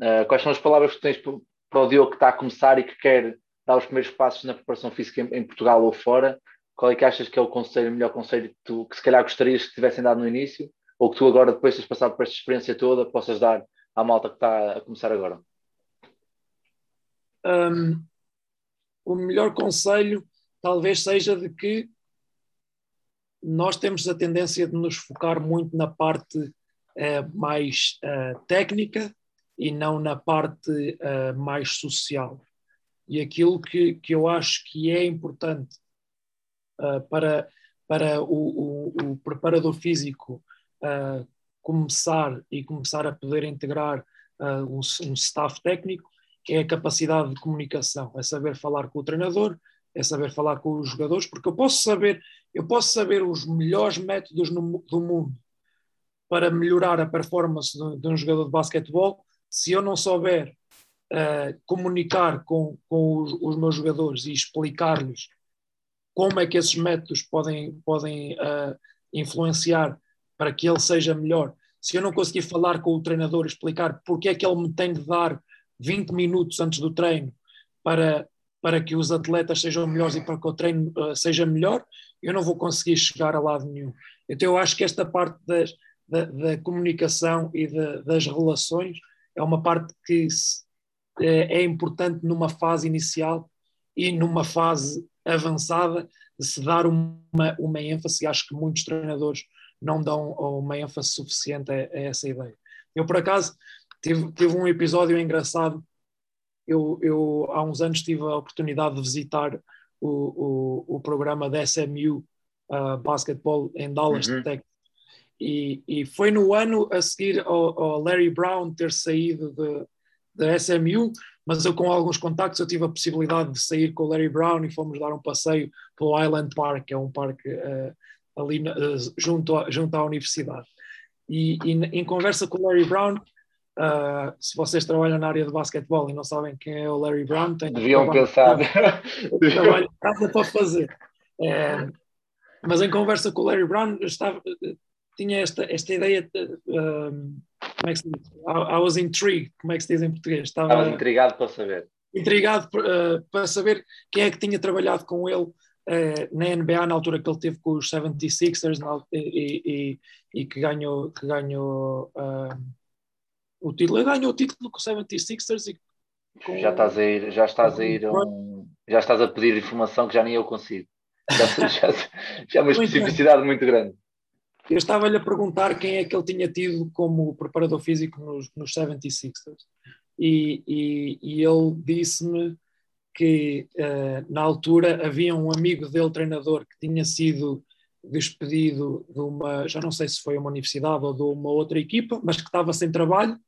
Uh, quais são as palavras que tens para o Diogo que está a começar e que quer dar os primeiros passos na preparação física em, em Portugal ou fora? Qual é que achas que é o conselho, o melhor conselho que, tu, que se calhar gostarias que tivessem dado no início? Ou que tu agora, depois de teres passado por esta experiência toda, possas dar à malta que está a começar agora? um, o melhor conselho talvez seja de que nós temos a tendência de nos focar muito na parte uh, mais uh, técnica e não na parte uh, mais social. E aquilo que, que eu acho que é importante para, para o, o, o preparador físico começar e começar a poder integrar um, um staff técnico é a capacidade de comunicação, é saber falar com o treinador, é saber falar com os jogadores, porque eu posso saber, eu posso saber os melhores métodos no, do mundo para melhorar a performance de, de, um jogador de basquetebol, se eu não souber uh, comunicar com, com os, os, meus jogadores e explicar-lhes como é que esses métodos podem, podem uh, influenciar para que ele seja melhor, se eu não conseguir falar com o treinador, explicar porque é que ele me tem de dar 20 minutos antes do treino para, para que os atletas sejam melhores e para que o treino uh, seja melhor, eu não vou conseguir chegar a lado nenhum. Então eu acho que esta parte das, da, da, comunicação e da, das relações é uma parte que se, é, é importante numa fase inicial e numa fase avançada de se dar uma, uma ênfase, acho que muitos treinadores não dão uma ênfase suficiente a, a essa ideia. Eu, por acaso, tive, tive um episódio engraçado. Eu, eu, há uns anos, tive a oportunidade de visitar o, o, o programa da SMU uh, Basketball em Dallas, uhum. Texas. E, e, foi no ano a seguir ao, ao Larry Brown ter saído da SMU, mas eu com alguns contactos eu tive a possibilidade de sair com o Larry Brown e fomos dar um passeio pelo Island Park, que é um parque uh, ali uh, junto, a, junto à universidade. E, e, em conversa com o Larry Brown, uh, se vocês trabalham na área de basquetebol e não sabem quem é o Larry Brown, têm deviam pensar. Trabalho casa para fazer. É, mas em conversa com o Larry Brown, estava, tinha esta, esta ideia de, um, como é que se diz? I, I, was intrigued, como é que se diz em português? Estava Estavas intrigado para saber. Intrigado uh, para saber quem é que tinha trabalhado com ele uh, na NBA na altura que ele teve com os 76ers na, e, e, e, que ganhou, que ganhou uh, o título. Ele ganhou o título com os 76ers e com, já estás a ir, já estás a ir um, já estás a pedir informação que já nem eu consigo. Já, já, já é uma especificidade muito grande. Eu estava-lhe a perguntar quem é que ele tinha tido como preparador físico nos, nos 76ers. E, e, e ele disse-me que uh, na altura havia um amigo dele, treinador, que tinha sido despedido de uma, já não sei se foi uma universidade ou de uma outra equipa, mas que estava sem trabalho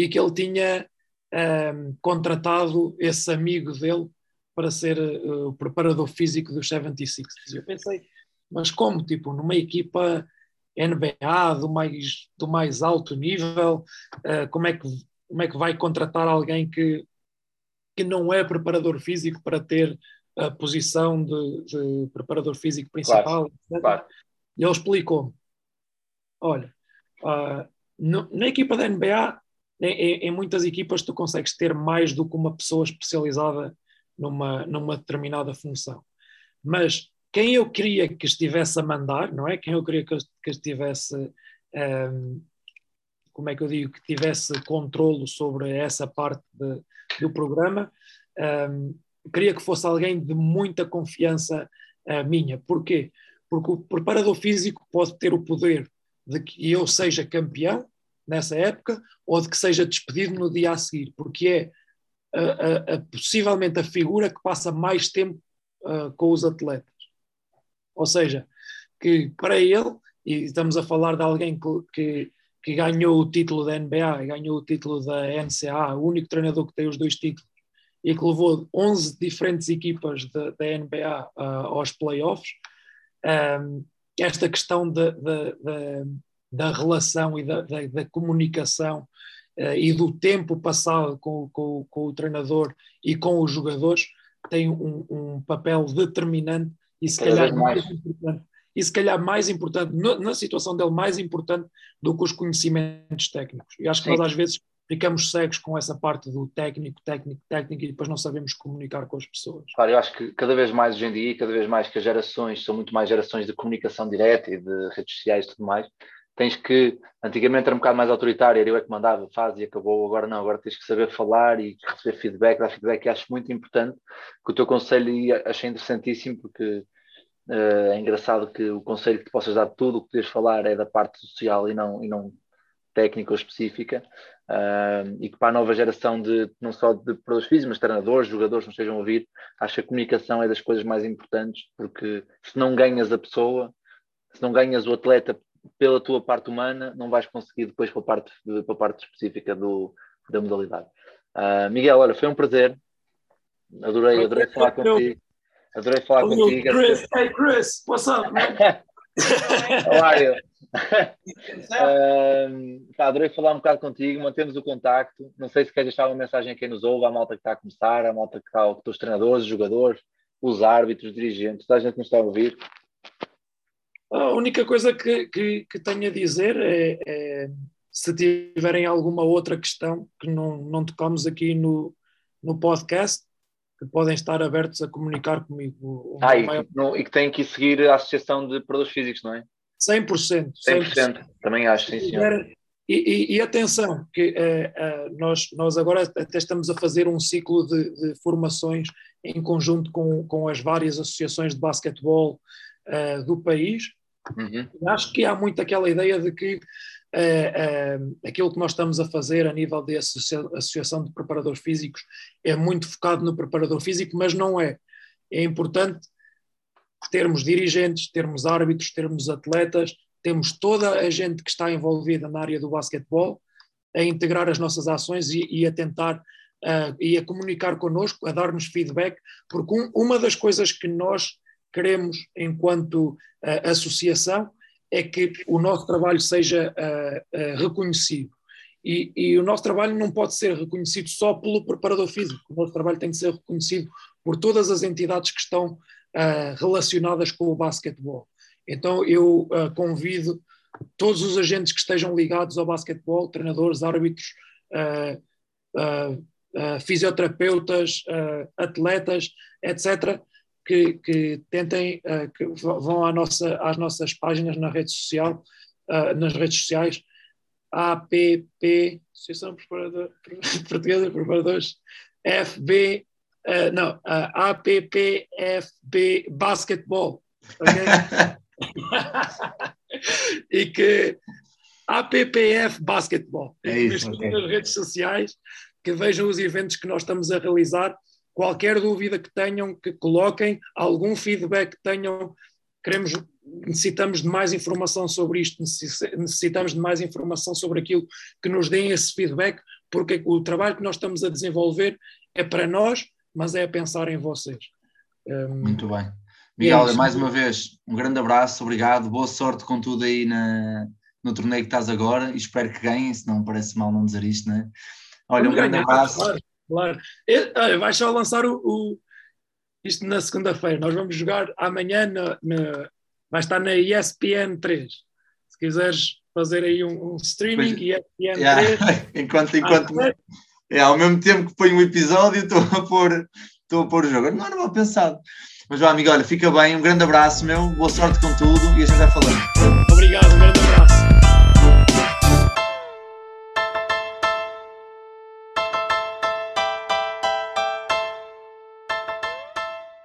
e que ele tinha um, ehm, contratado esse amigo dele para ser uh, o preparador físico dos 76ers. Eu pensei, mas como? Tipo, numa equipa NBA do mais, do mais alto nível, uh, como, é que, como é que vai contratar alguém que, que não é preparador físico para ter a posição de, de preparador físico principal? Claro, claro. E ele explicou: olha, uh, no, na equipa da NBA, em, em, muitas equipas, tu consegues ter mais do que uma pessoa especializada numa, numa determinada função. Mas quem eu queria que estivesse a mandar, não é? Quem eu queria que, que estivesse, um, como é que eu digo, que tivesse controlo sobre essa parte de, do programa, um, queria que fosse alguém de muita confiança uh, minha. Porquê? Porque o preparador físico pode ter o poder de que eu seja campeão nessa época ou de que seja despedido no dia a seguir, porque é a, a, a, possivelmente a figura que passa mais tempo uh, com os atletas. Ou seja, que para ele, e estamos a falar de alguém que, que, que ganhou o título da NBA, ganhou o título da NCAA, o único treinador que tem os dois títulos, e que levou 11 diferentes equipas da, da NBA uh, aos playoffs, um, esta questão da, da, da relação e da, da comunicação uh, e do tempo passado com, com, com, o treinador e com os jogadores tem um, um papel determinante e se calhar mais. mais importante, e se calhar mais importante, na situação dele, mais importante do que os conhecimentos técnicos. E acho que Sim. nós às vezes ficamos cegos com essa parte do técnico, técnico, técnico e depois não sabemos comunicar com as pessoas. Claro, eu acho que cada vez mais hoje em dia, cada vez mais que as gerações são muito mais gerações de comunicação direta e de redes sociais e tudo mais, tens que, antigamente era um bocado mais autoritário, eu é que mandava, faz e acabou, agora não, agora tens que saber falar e receber feedback, dar feedback, e acho muito importante que o teu conselho, e achei interessantíssimo, porque uh, é engraçado que o conselho que te possas dar tudo o que podes falar é da parte social e não, e não técnica ou específica, uh, e que para a nova geração de, não só de produtos físicos, mas treinadores, jogadores, não estejam a ouvir, acho que a comunicação é das coisas mais importantes, porque se não ganhas a pessoa, se não ganhas o atleta pela tua parte humana, não vais conseguir depois para a parte, para a parte específica do, da modalidade. Uh, Miguel, olha, foi um prazer. Adorei, adorei falar contigo. Adorei falar contigo. Chris, hey Chris, what's up, man? How are you? uh, pá, adorei falar um bocado contigo, mantemos o contacto. Não sei se queres deixar uma mensagem a quem nos ouve, à malta que está a começar, à malta que está, os treinadores, os jogadores, os árbitros, os dirigentes, toda a gente que nos está a ouvir. A única coisa que, que, que tenho a dizer é, é, se tiverem alguma outra questão que não, não tocamos aqui no, no podcast, que podem estar abertos a comunicar comigo. Ah, e, maior- que não- e que têm que seguir a Associação de Preparadores Físicos, não é? 100%. 100%. Também acho, sim, senhor. E, e- e atenção, que eh, eh, nós, nós agora até estamos a fazer um ciclo de, de formações em conjunto com, com as várias associações de basquetebol eh, do país. Uhum. Acho que há muito aquela ideia de que eh, eh, aquilo que nós estamos a fazer a nível de associa- associação de preparadores físicos é muito focado no preparador físico, mas não é. É importante termos dirigentes, termos árbitros, termos atletas, temos toda a gente que está envolvida na área do basquetebol a integrar as nossas ações e, e a tentar ah, e a comunicar connosco, a dar-nos feedback, porque um- uma das coisas que nós queremos enquanto ah, associação é que o nosso trabalho seja ah, ah, reconhecido. E, e o nosso trabalho não pode ser reconhecido só pelo preparador físico, o nosso trabalho tem que ser reconhecido por todas as entidades que estão ah, relacionadas com o basquetebol. Então eu ah, convido todos os agentes que estejam ligados ao basquetebol, treinadores, árbitros, ah, fisioterapeutas, atletas, etc., que, que tentem, ah, que vão à nossa, às nossas páginas na rede social, ah, nas redes sociais, APP, Associação Preparador- Portuguesa de Preparadores, FB, ah, não, ah, APPFB Basketball, ok? e que APPF Basketball. É isso, nas redes sociais, que vejam os eventos que nós estamos a realizar. Qualquer dúvida que tenham, que coloquem, algum feedback que tenham, queremos, necessitamos de mais informação sobre isto, necess- necessitamos de mais informação sobre aquilo, que nos deem esse feedback, porque o trabalho que nós estamos a desenvolver é para nós, mas é a pensar em vocês. Um, Muito bem. É Miguel, mais uma vez, um grande abraço, obrigado, boa sorte com tudo aí na, no torneio que estás agora e espero que ganhem, senão parece mal não dizer isto, né? Olha, um grande abraço. Claro, claro. E, olha, vais só lançar o, o- isto na segunda-feira. Nós vamos jogar amanhã, na, na- vai estar na ESPN 3. Se quiseres fazer aí um, um streaming, Pois- ESPN Yeah. 3. enquanto, enquanto, Ah, é, ao mesmo tempo que ponho um episódio, estou a pôr, estou a pôr o jogo. Não era mal pensado. Mas vá, amigo, olha, fica bem, um grande abraço, meu, boa sorte com tudo e a gente vai falando.